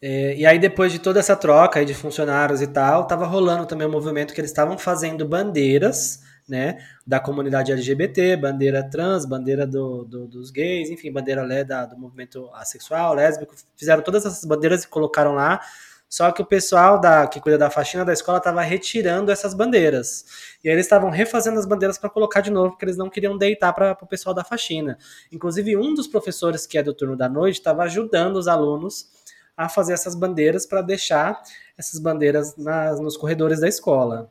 É, e aí, depois de toda essa troca aí de funcionários e tal, tava rolando também um movimento que eles estavam fazendo bandeiras, né, da comunidade LGBT, bandeira trans, bandeira do, do- dos gays, enfim, bandeira lé da, do movimento assexual, lésbico, fizeram todas essas bandeiras e colocaram lá, só que o pessoal da, que cuida da faxina da escola estava retirando essas bandeiras. E aí eles estavam refazendo as bandeiras para colocar de novo, porque eles não queriam deitar para o pessoal da faxina. Inclusive, um dos professores que é do turno da noite estava ajudando os alunos a fazer essas bandeiras para deixar essas bandeiras nas, nos corredores da escola.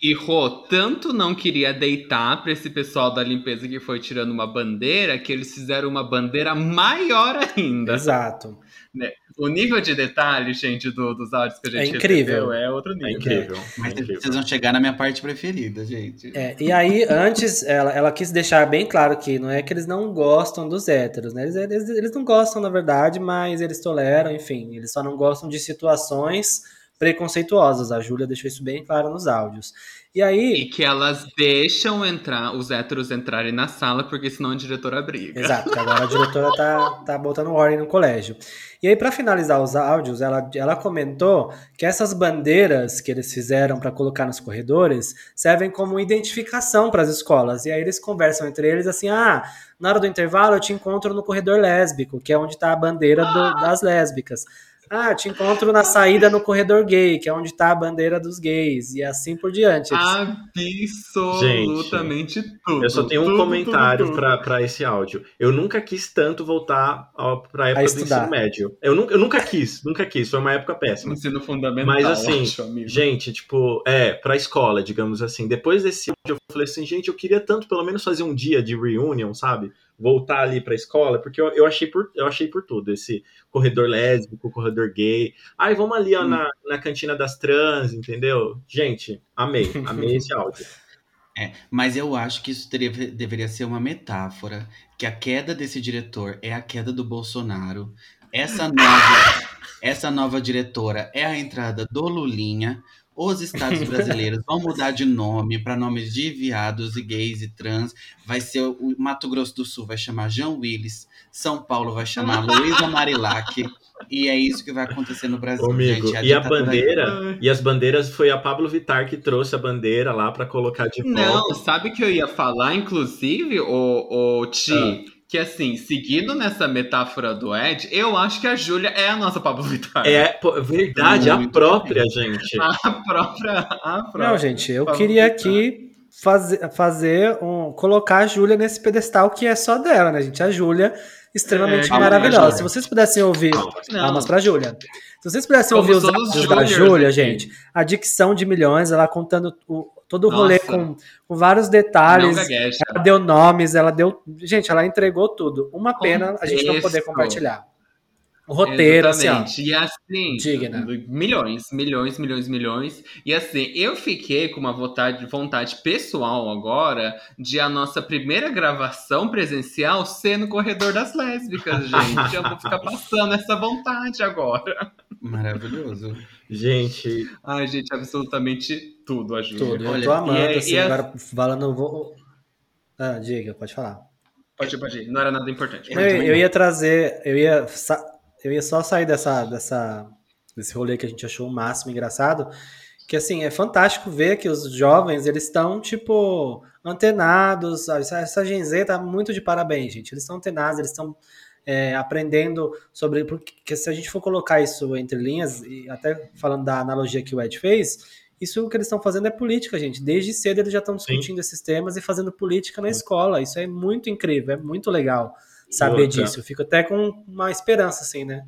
E Rô, tanto não queria deitar pra esse pessoal da limpeza que foi tirando uma bandeira, que eles fizeram uma bandeira maior ainda. Exato. O nível de detalhe, gente, do- dos áudios que a gente É incrível. recebeu é outro É nível. incrível. é Mas incrível. vocês vão chegar na minha parte preferida, gente. É, e aí, antes, ela, ela quis deixar bem claro que não é que eles não gostam dos héteros, né? Eles, eles, eles não gostam, na verdade, mas eles toleram, enfim, eles só não gostam de situações preconceituosas. A Júlia deixou isso bem claro nos áudios. E E aí, que elas deixam entrar, os héteros entrarem na sala, porque senão a diretora briga. exato, agora a diretora tá, tá botando ordem no colégio. E aí, para finalizar os áudios, ela, ela comentou que essas bandeiras que eles fizeram para colocar nos corredores servem como identificação para as escolas. E aí eles conversam entre eles assim: ah, na hora do intervalo eu te encontro no corredor lésbico, que é onde está a bandeira do- das lésbicas. Ah, te encontro na saída no corredor gay, que é onde está a bandeira dos gays, e assim por diante. Absolutamente tudo. Eu só tenho um tudo, comentário tudo. pra pra esse áudio. Eu nunca quis tanto voltar ao- pra época do ensino médio. Eu nunca, eu nunca quis, nunca quis. Foi uma época péssima. Ensino fundamental, Mas assim, acho, amigo. Gente, tipo, é, pra escola, digamos assim. Depois desse áudio, eu falei assim, gente, eu queria tanto pelo menos fazer um dia de reunion, sabe? Voltar ali pra escola, porque eu, eu, achei, por, eu achei por tudo. Esse corredor lésbico, corredor gay. Ai, vamos ali, ó, Hum. na, na cantina das trans, entendeu? Gente, amei, amei esse áudio. É, mas eu acho que isso teria- deveria ser uma metáfora, que a queda desse diretor é a queda do Bolsonaro. Essa nova, essa nova diretora é a entrada do Lulinha. Os estados brasileiros vão mudar de nome para nomes de viados e gays e trans. Vai ser o Mato Grosso do Sul vai chamar Jean Willis, São Paulo vai chamar Luísa Marilac. E é isso que vai acontecer no Brasil, gente. e a bandeira, e as bandeiras foi a Pablo Vittar que trouxe a bandeira lá pra colocar de volta. Não, sabe o que eu ia falar, inclusive, o, o Ti? Ah. Que assim, seguindo nessa metáfora do Ed, eu acho que a Júlia é a nossa Pablo Vittar. É pô, verdade, a Muito própria, gente. A própria. A própria. Não, gente, eu Pablo queria Vittar. aqui fazer, fazer um, colocar a Júlia nesse pedestal que é só dela, né, gente? A Júlia, extremamente É, maravilhosa. Se vocês pudessem ouvir. Não. Palmas pra Júlia. Se vocês pudessem Somos ouvir os áudios da Júlia, gente, a dicção de milhões, ela contando o- todo o rolê com, com vários detalhes. Ela deu nomes, ela deu. Gente, ela entregou tudo. Uma pena a gente não poder Contexto. compartilhar. O roteiro, assim, ó. Exatamente. E assim, Digna. milhões, milhões, milhões, milhões. E assim, eu fiquei com uma vontade, vontade pessoal agora de a nossa primeira gravação presencial ser no corredor das lésbicas, gente. Eu vou ficar passando essa vontade agora. Maravilhoso. Gente, Ai, gente, absolutamente tudo ajuda. Tudo. Eu Olha, tô amando, e é- assim, e é- agora falando. Vou... Ah, diga, pode falar. Pode ir, pode ir. Não era nada importante. Eu, eu ia trazer, eu ia, sa- eu ia só sair dessa, dessa, desse rolê que a gente achou o máximo engraçado, que assim, é fantástico ver que os jovens, eles estão, tipo, antenados, essa, essa Gen Z tá muito de parabéns, gente, eles estão antenados, eles estão é, aprendendo sobre, porque se a gente for colocar isso entre linhas, e até falando da analogia que o Ed fez, isso que eles estão fazendo é política, gente. Desde cedo eles já estão discutindo esses temas e fazendo política na escola. Isso é muito incrível, é muito legal saber outra- disso. Eu fico até com uma esperança, assim, né?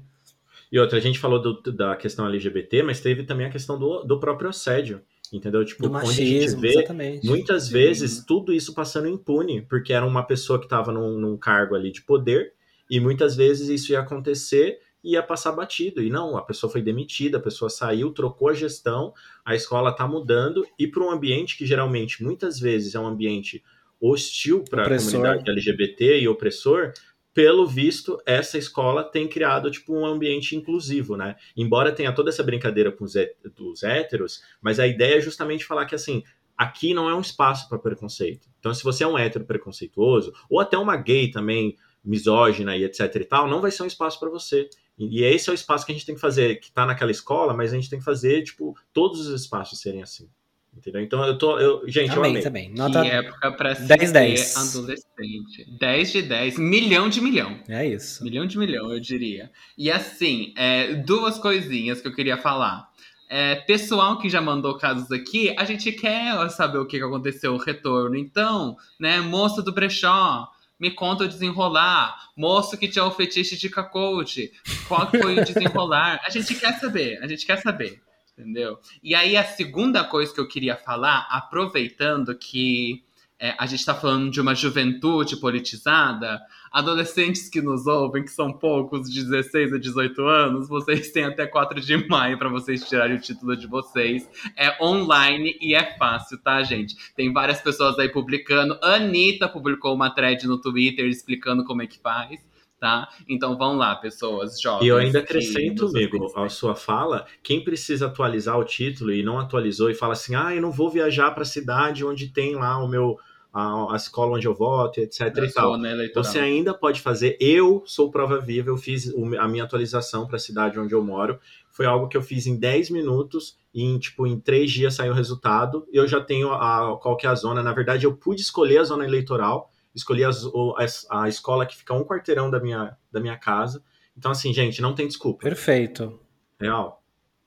E outra, a gente falou do- da questão LGBT, mas teve também a questão do, do próprio assédio, entendeu? Tipo, Do onde a gente machismo, vê muitas Sim. vezes tudo isso passando impune, porque era uma pessoa que estava num, num cargo ali de poder, e muitas vezes isso ia acontecer e ia passar batido. E não, a pessoa foi demitida, a pessoa saiu, trocou a gestão, a escola está mudando, e para um ambiente que geralmente, muitas vezes, é um ambiente hostil para a comunidade LGBT e opressor, pelo visto, essa escola tem criado tipo um ambiente inclusivo, né? Embora tenha toda essa brincadeira com os, dos héteros, mas a ideia é justamente falar que assim, aqui não é um espaço para preconceito. Então, se você é um hétero preconceituoso, ou até uma gay também misógina e etc e tal, não vai ser um espaço para você. E, e esse é o espaço que a gente tem que fazer, que tá naquela escola, mas a gente tem que fazer, tipo, todos os espaços serem assim. Entendeu? Então eu tô. Eu, gente, eu Amém amei. também. Nota... Que época pra se 10, ser 10. adolescente. 10 de 10, milhão de milhão. É isso. Milhão de milhão, eu diria. E assim, é, duas coisinhas que eu queria falar. É, pessoal que já mandou casos aqui, a gente quer saber o que que aconteceu, o retorno. Então, né, moça do brechó, me conta o desenrolar. Moço que tinha o fetiche de cacote, qual foi o desenrolar? A gente quer saber, a gente quer saber, entendeu? E aí a segunda coisa que eu queria falar, aproveitando que é, a gente está falando de uma juventude politizada, adolescentes que nos ouvem, que são poucos, de 16 a 18 anos, vocês têm até 4 de maio para vocês tirarem o título de vocês. É online e é fácil, tá, gente? Tem várias pessoas aí publicando. Anitta publicou uma thread no Twitter explicando como é que faz. Tá? Então vão lá, pessoas jovens. E eu ainda acrescento, amigo, a sua fala, quem precisa atualizar o título e não atualizou e fala assim, ah, eu não vou viajar para a cidade onde tem lá o meu a, a escola onde eu voto, etc e tal. eleitoral. Você ainda pode fazer. Eu sou prova viva, eu fiz o- a minha atualização para a cidade onde eu moro. Foi algo que eu fiz em 10 minutos e em, tipo, em 3 dias saiu o resultado. Eu já tenho a, qual que é a zona. Na verdade, eu pude escolher a zona eleitoral, escolhi o- as- a, escola que fica a um quarteirão da minha, da minha casa. Então, assim, gente, não tem desculpa. Perfeito. Real.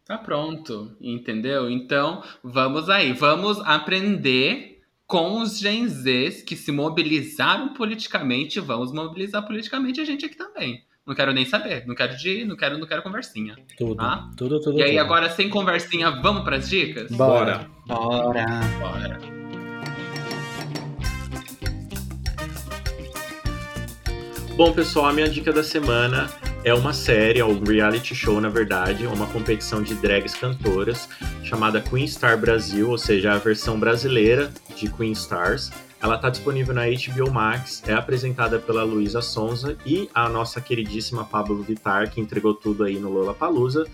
Tá pronto, entendeu? Então, vamos aí, vamos aprender com os Gen Zs que se mobilizaram politicamente, vamos mobilizar politicamente a gente aqui também. Não quero nem saber, não quero de, não quero, não quero conversinha. Tudo. Ah. Tudo, tudo. E aí tudo. agora sem conversinha, vamos pras dicas? Bora. Bora! Bora. Bom, pessoal, a minha dica da semana é uma série, é um reality show, na verdade, é uma competição de drags cantoras chamada Queen Star Brasil, ou seja, a versão brasileira de Queen Stars. Ela está disponível na HBO Max, é apresentada pela Luísa Sonza e a nossa queridíssima Pablo Vittar, que entregou tudo aí no Lollapalooza.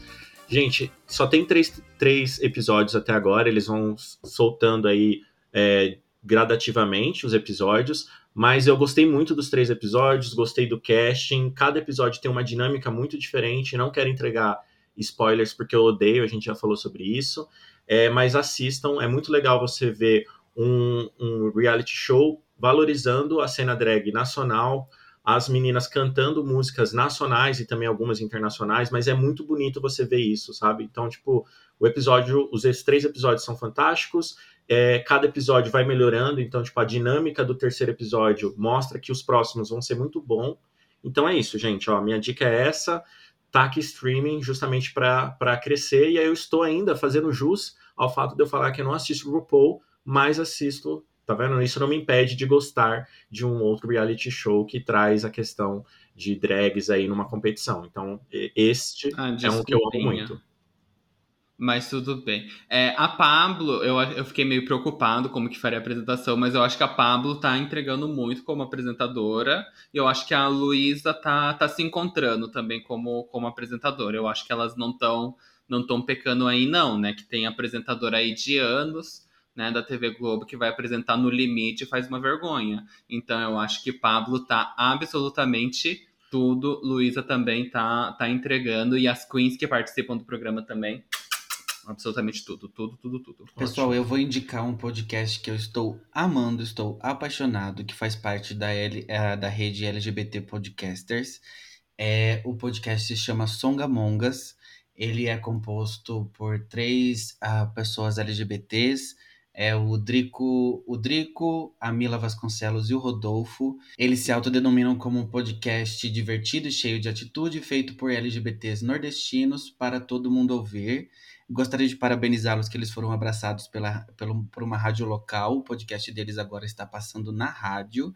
Gente, só tem três, três episódios até agora, eles vão soltando aí é, gradativamente os episódios, mas eu gostei muito dos três episódios, gostei do casting. Cada episódio tem uma dinâmica muito diferente. Não quero entregar spoilers porque eu odeio, a gente já falou sobre isso. É, mas assistam, é muito legal você ver um, um reality show valorizando a cena drag nacional, as meninas cantando músicas nacionais e também algumas internacionais, mas é muito bonito você ver isso, sabe? Então, tipo, o episódio, os três episódios são fantásticos. É, cada episódio vai melhorando, então, tipo, a dinâmica do terceiro episódio mostra que os próximos vão ser muito bom. Então é isso, gente. Ó, minha dica é essa. Taque streaming justamente para crescer. E aí eu estou ainda fazendo jus ao fato de eu falar que eu não assisto RuPaul, mas assisto. Tá vendo? Isso não me impede de gostar de um outro reality show que traz a questão de drags aí numa competição. Então, este Ah, é um que eu amo muito. Mas tudo bem. É, a Pablo, eu, eu fiquei meio preocupado como que faria a apresentação, mas eu acho que a Pablo tá entregando muito como apresentadora. E eu acho que a Luísa tá, tá se encontrando também como, como apresentadora. Eu acho que elas não estão não tão pecando aí, não, né? Que tem apresentadora aí de anos, né, da TV Globo, que vai apresentar no limite e faz uma vergonha. Então eu acho que Pablo tá absolutamente tudo. Luísa também tá, tá entregando. E as queens que participam do programa também absolutamente tudo, tudo, tudo, tudo. Pessoal, eu vou indicar um podcast que eu estou amando, estou apaixonado, que faz parte da, L, eh, da rede LGBT Podcasters. É, o podcast se chama Songamongas. Ele é composto por três ah, pessoas LGBTs. É o Drico, o Drico, a Mila Vasconcelos e o Rodolfo. Eles se autodenominam como um podcast divertido e cheio de atitude, feito por LGBTs nordestinos para todo mundo ouvir. Gostaria de parabenizá-los que eles foram abraçados pela, pelo, por uma rádio local. O podcast deles agora está passando na rádio.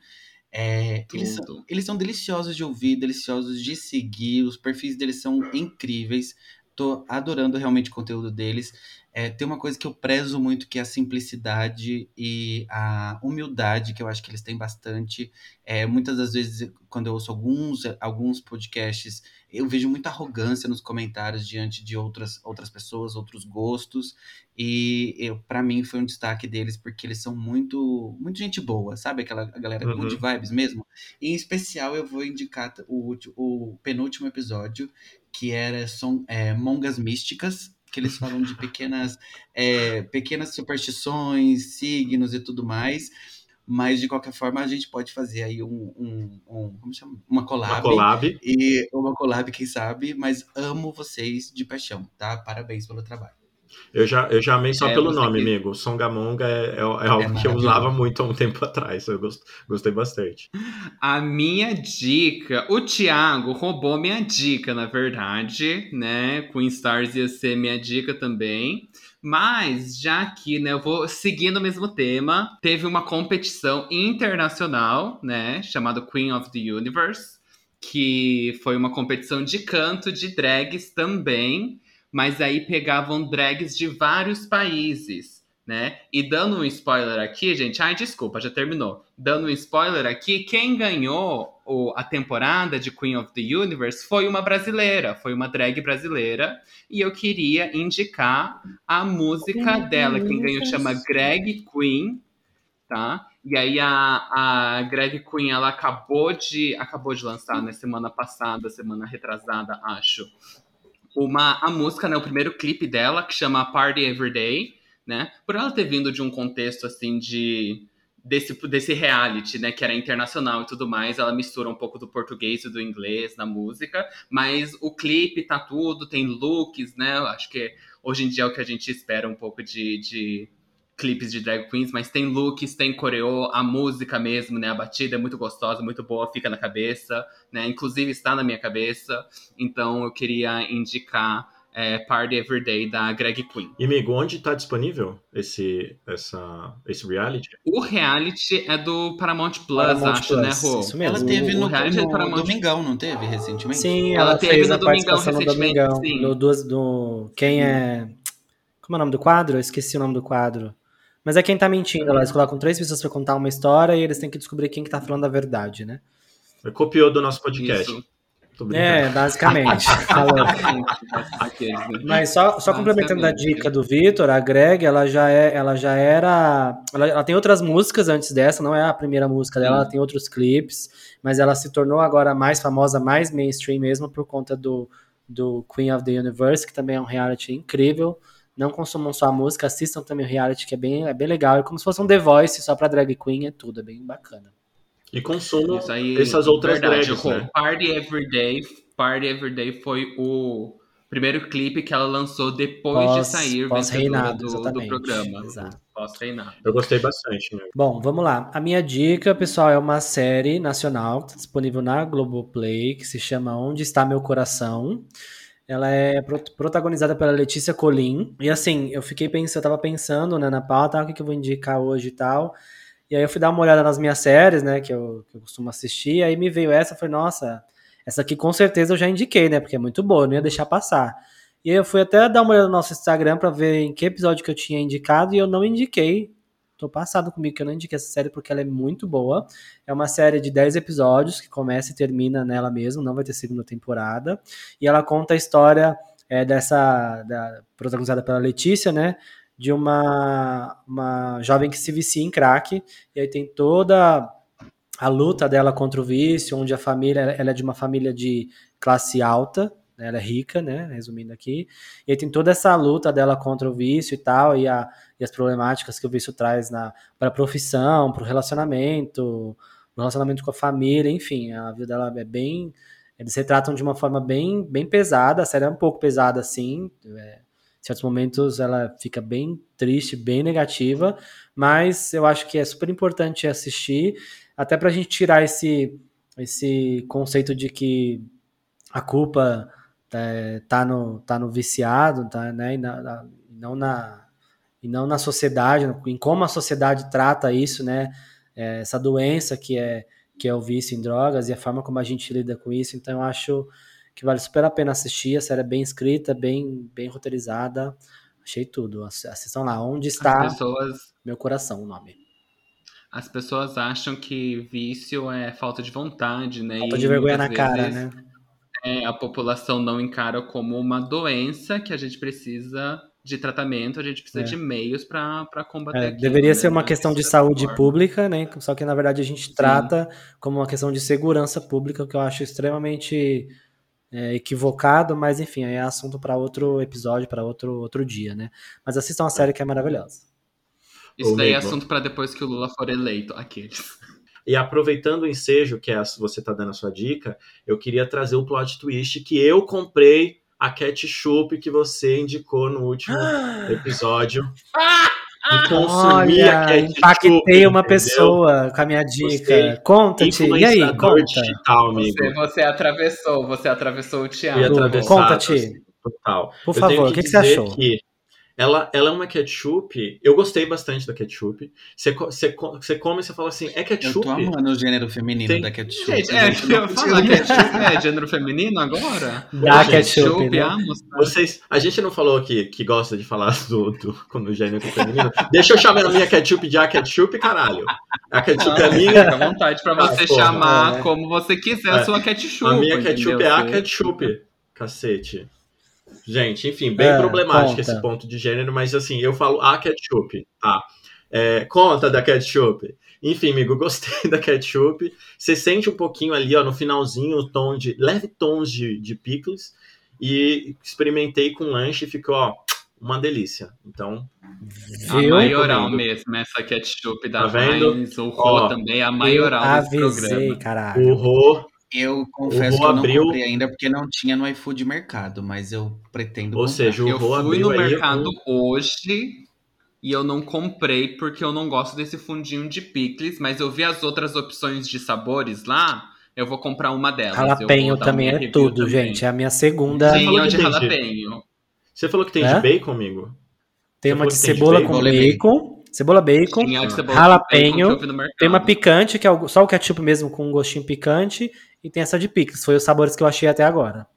É, eles, são, eles são deliciosos de ouvir, deliciosos de seguir. Os perfis deles são incríveis. Tô adorando realmente o conteúdo deles. É, tem uma coisa que eu prezo muito, que é a simplicidade e a humildade, que eu acho que eles têm bastante. É, muitas das vezes, quando eu ouço alguns, alguns podcasts, eu vejo muita arrogância nos comentários diante de outras, outras pessoas, outros gostos. E para mim foi um destaque deles, porque eles são muito, muito gente boa, sabe? Aquela galera Uhum. good vibes mesmo. E, em especial, eu vou indicar o, o penúltimo episódio, que era são, é, Mongas Místicas, que eles falam de pequenas, é, pequenas superstições, signos e tudo mais. Mas, de qualquer forma, a gente pode fazer aí um, um, um- como chama? Uma collab. Uma collab. E uma collab, quem sabe, mas amo vocês de paixão, tá? Parabéns pelo trabalho. Eu já, eu já amei só É, pelo nome, que- amigo. Songamonga é, é, é algo que eu usava muito há um tempo atrás. Eu gost- gostei bastante. A minha dica, o Thiago roubou minha dica, na verdade, né? Queen Stars ia ser minha dica também. Mas, já que, né, eu vou seguindo o mesmo tema, teve uma competição internacional, né, chamada Queen of the Universe, que foi uma competição de canto de drags também, mas aí pegavam drags de vários países, né? E dando um spoiler aqui, gente, ai, desculpa, já terminou. Dando um spoiler aqui, quem ganhou o- a temporada de Queen of the Universe foi uma brasileira, foi uma drag brasileira, e eu queria indicar a música dela. Quem ganhou chama Greg Queen, tá? E aí a, a Greg Queen, ela acabou de acabou de lançar na semana passada, semana retrasada, acho, uma a música, né, o primeiro clipe dela que chama Party Everyday, né? Por ela ter vindo de um contexto assim de desse, desse reality, né, que era internacional e tudo mais, ela mistura um pouco do português e do inglês na música, mas o clipe tá tudo, tem looks, né? Acho que hoje em dia é o que a gente espera um pouco de, de clipes de drag queens, mas tem looks, tem coreô, a música mesmo, né? A batida é muito gostosa, muito boa, fica na cabeça, né? Inclusive está na minha cabeça. Então eu queria indicar é, Party Everyday da Greg Queen. E, amigo, onde está disponível esse, essa, esse reality? O reality é do Paramount Plus, Paramount acho, Plus, né, Rô? isso mesmo. Ela teve o no, reality é no Paramount. Domingão, não teve recentemente? Sim, Ela ela, teve fez no a Domingão participação no recentemente, Domingão. sim. No, do, do- quem é... Como é o nome do quadro? Eu esqueci o nome do quadro. Mas é quem tá mentindo lá. Eles colocam três pessoas pra contar uma história e eles têm que descobrir quem que tá falando a verdade, né? Copiou do nosso podcast. Isso. É, basicamente. Mas só, só complementando a dica do Vitor, a Greg, ela já é, ela já era, ela, ela tem outras músicas antes dessa, não é a primeira música dela, ela tem outros clipes, mas ela se tornou agora mais famosa, mais mainstream mesmo por conta do, do Queen of the Universe, que também é um reality incrível. Não consumam só a música, assistam também o reality, que é bem, é bem legal. É como se fosse um The Voice só pra drag queen, é tudo, é bem bacana. E consumam aí, essas outras verdade, drags, né? Party Everyday, Party Everyday foi o primeiro clipe que ela lançou depois Pós- de sair pós-reinado, vencedora do, do programa. exato. Pós-reinado. Eu gostei bastante, né? Bom, vamos lá. A minha dica, pessoal, é uma série nacional que disponível na Globoplay, que se chama Onde Está Meu Coração. Ela é pro- protagonizada pela Letícia Colim. E assim, eu fiquei pensando, eu tava pensando né, na pauta, ah, o que, que eu vou indicar hoje e tal. E aí eu fui dar uma olhada nas minhas séries, né, que eu, que eu costumo assistir. Aí me veio essa, falei, nossa, essa aqui com certeza eu já indiquei, né, porque é muito boa, eu não ia deixar passar. E aí eu fui até dar uma olhada no nosso Instagram pra ver em que episódio que eu tinha indicado e eu não indiquei. Passado comigo que eu não indiquei essa série porque ela é muito boa. É uma série de 10 episódios que começa e termina nela mesmo, não vai ter segunda temporada. E ela conta a história é, dessa. Da, protagonizada pela Letícia, né? De uma, uma jovem que se vicia em crack. E aí tem toda a luta dela contra o vício, onde a família ela é de uma família de classe alta, ela é rica, né? Resumindo aqui. E aí tem toda essa luta dela contra o vício e tal, e, a, e as problemáticas que o vício traz para a profissão, para o relacionamento, pro relacionamento com a família, enfim, a vida dela é bem. Eles retratam de uma forma bem, bem pesada, a série é um pouco pesada assim. é, em certos momentos ela fica bem triste, bem negativa, mas eu acho que é super importante assistir, até para a gente tirar esse, esse conceito de que a culpa é, tá, no, tá no viciado, tá, né, e na, na- não na e não na sociedade, em como a sociedade trata isso, né, é, essa doença que é que é o vício em drogas e a forma como a gente lida com isso. Então eu acho que vale super a pena assistir. A série é bem escrita, bem bem roteirizada. Achei tudo. Ass- Assistam lá. Onde está As pessoas, meu coração, o nome. as pessoas acham que vício é falta de vontade, né? Falta E de vergonha na muitas cara, vezes, né? É, a população não encara como uma doença que a gente precisa de tratamento, a gente precisa É. de meios para combater. É, aquilo, deveria né? ser uma Mas questão de dessa saúde forma. pública, né? Só que na verdade a gente trata como uma questão de segurança pública, que eu acho extremamente é, equivocado, mas enfim, aí é assunto para outro episódio, para outro, outro dia, né? Mas assistam a série que é maravilhosa. Isso daí é assunto para depois que o Lula for eleito. Aqueles. E aproveitando o ensejo que é a- você tá dando a sua dica, eu queria trazer o plot twist que eu comprei a ketchup que você indicou no último episódio. E consumi a Olha, ketchup, impactei uma entendeu? pessoa com a minha dica. Conta-te. E aí, conta. digital, amigo. Você, você atravessou, você atravessou o atravessar, Conta-te. Total. Por Eu favor, o que, que você achou? que ela, ela é uma ketchup. Eu gostei bastante da ketchup. Você, você, você come e você fala assim: é Eu ketchup? tô amando o gênero feminino Tem- da ketchup. Gente, é, gente, eu eu consigo- ketchup é gênero feminino agora? Da Gente, ketchup, né? ah, moça. Vocês, a gente não falou que, que gosta de falar do, do, do gênero feminino. Deixa eu chamar a minha ketchup de a ketchup, caralho. A ketchup é Não, minha. Fica à vontade pra Ah, você porra, chamar é. como você quiser a É. sua ketchup. A minha ketchup entendeu? é a ketchup, cacete. Gente, enfim, bem É, problemático conta. esse ponto de gênero, mas assim, eu falo a ketchup, tá? É, conta da ketchup. Enfim, amigo, gostei da ketchup. Você sente um pouquinho ali, ó, no finalzinho, o tom de. leve tons de, de pickles. E experimentei com lanche e ficou, ó, uma delícia. Então, A maioral mesmo, essa ketchup da Tá vendo? Heinz, o Rô também é a maioral desse avisei, programa. caralho. o Rô, Eu confesso que eu não abriu- comprei ainda porque não tinha no iFood Mercado, mas eu pretendo ou comprar. seja, o Eu Rô fui no aí mercado um- hoje e eu não comprei porque eu não gosto desse fundinho de picles, mas eu vi as outras opções de sabores lá, eu vou comprar uma delas. Eu Jalapeno também é tudo, também. gente. É a minha segunda. Sim. Sim, é de de- jalapeno. Você falou que tem É? de bacon, amigo? Tem Você uma de de cebola bacon? com Bacon. bacon. Cebola bacon. A de cebola bacon eu mercado. Tem uma picante, que é o- só o ketchup mesmo com um gostinho picante. E tem essa de picles. Foi os sabores que eu achei até agora.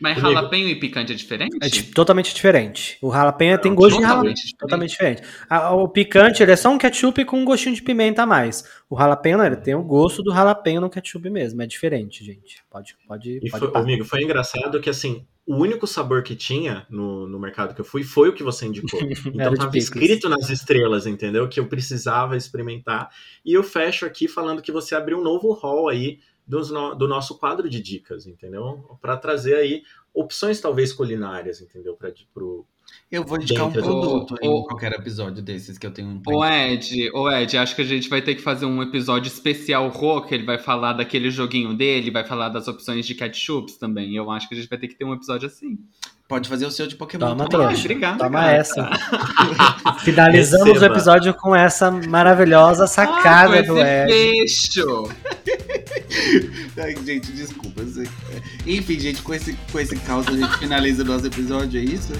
Mas Comigo. jalapeno e picante é diferente? É totalmente diferente. O jalapeno Não, tem gosto de jalapeno. totalmente diferente. Totalmente diferente. A- o picante, ele é só um ketchup com um gostinho de pimenta a mais. O jalapeno, ele tem o gosto do jalapeno no ketchup mesmo. É diferente, gente. Pode, pode, E pode foi, amigo, foi engraçado que assim, o único sabor que tinha no, no mercado que eu fui foi o que você indicou. Então Era de tava picles. escrito nas estrelas, entendeu? Que eu precisava experimentar. E eu fecho aqui falando que você abriu um novo hall aí dos no- do nosso quadro de dicas, entendeu? Para trazer aí opções talvez culinárias, entendeu? Para pro Eu vou indicar um Dentro do- produto em o- qualquer episódio desses que eu tenho um Ô Ed, ô Ed, acho que a gente vai ter que fazer um episódio especial Rô, que ele vai falar daquele joguinho dele, vai falar das opções de ketchups também. Eu acho que a gente vai ter que ter um episódio assim. Pode fazer o seu de Pokémon. Toma, também. trouxa. obrigado, Toma cara. essa. Finalizamos Receba. o episódio com essa maravilhosa sacada ah, do com esse Ed. fecho. Ai, gente, desculpa. sei. Enfim, gente, com esse, com esse caos a gente finaliza o nosso episódio, é isso?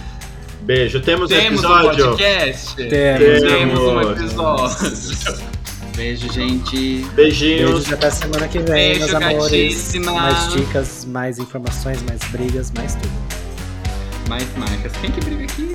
Beijo. Temos, Temos um episódio. podcast? Temos. Temos um episódio. Beijo, gente. Beijinhos. Beijos até semana que vem, Beijo, meus amores. gatíssima. Mais dicas, mais informações, mais brigas, mais tudo. Mais marcas. Quem que briga aqui?